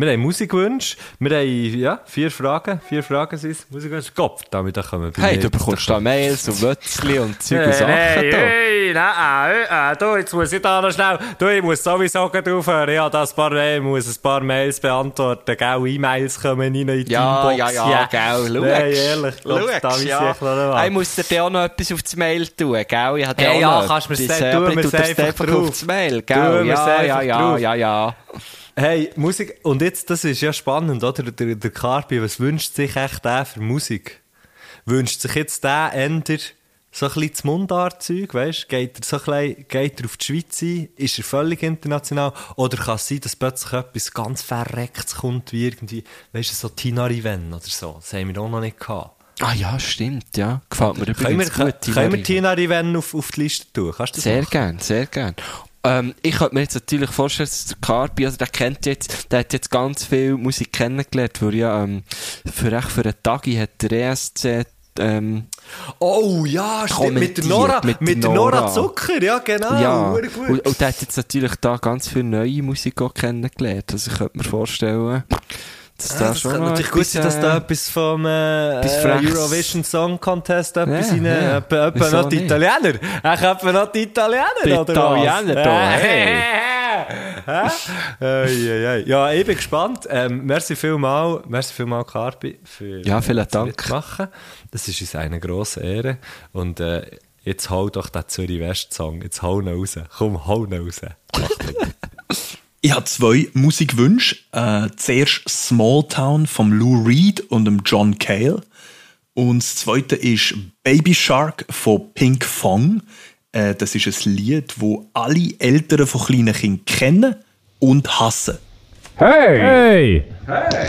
Wir haben Musikwunsch. Wir haben, ja, vier Fragen. Vier Fragen sind es. Musikwunsch. Gott, damit da kommen wir Hey, mir du bekommst da Mails und Wötzli und Zeug und Hey, Sachen. hey, hey, nein, äh, äh, du, jetzt muss ich da noch schnell, du, ich muss sowieso aufhören, ja, das paar, ich muss ein paar Mails beantworten, gell, E-Mails kommen rein in die Ja, Inbox, ja, ja, gell, schau. Nein, ehrlich, Schau, ja. ich muss dir auch noch etwas auf das Mail tun, gell? Ich habe Ja, auch ja, noch kannst mir's etwas, sagen, äh, tu das einfach drauf. auf das Mail, gell? Ja, ja, ja, ja, ja. Hey, Musik, und jetzt, das ist ja spannend, oder? Der, der Carpi, was wünscht sich echt der für Musik? Wünscht sich jetzt der Ender so ein bisschen das Mundartzeug, weißt Geht er so ein bisschen, geht er auf die Schweiz ein? Ist er völlig international? Oder kann es sein, dass plötzlich etwas ganz Verrecktes kommt, wie irgendwie, weißt du, so Tina Riven oder so? Das haben wir auch noch nicht gehabt. Ah ja, stimmt, ja. Gefällt mir Können wir, übrigens gut. können, können wir Tina Tina Riven auf, auf die Liste tun? Kannst du das Sehr machen? gern, sehr gern. Ähm, ich könnte mir jetzt natürlich vorstellen, dass der Carpi, also der kennt jetzt, der hat jetzt ganz viel Musik kennengelernt, wo ja, ähm, für echt für einen Tagi hat der ESC, ähm, Oh ja, stimmt. Mit der Nora, mit mit, der Nora Nora. Zucker, ja genau. ja, und, und der hat jetzt natürlich da ganz viel neue Musik auch kennengelernt. Also ich könnte mir vorstellen, dass Ah, da das schon kann natürlich gut sein, dass äh, da etwas vom äh, äh. Eurovision Song Contest etwas Ja, rein, ja. etwa, etwa noch die? Italiener. Ach, etwa noch die Italiener, Die oder Italiener was? da, Äh, hey. Ei. Ja, ich bin gespannt. Ähm, merci vielmal, merci vielmal, Carpi, für Ja, vielen das Dank. Mitmachen. Das ist uns eine grosse Ehre. Und äh, jetzt hau doch den Zürich West Song. Jetzt hau ihn raus. Komm, hau ihn raus. Ich habe zwei Musikwünsche. Äh, zuerst Small Town vom Lou Reed und dem John Cale. Und das zweite ist Baby Shark von Pink Fong. Äh, das ist ein Lied, wo alle Eltern von kleinen Kindern kennen und hassen. Hey! Hey!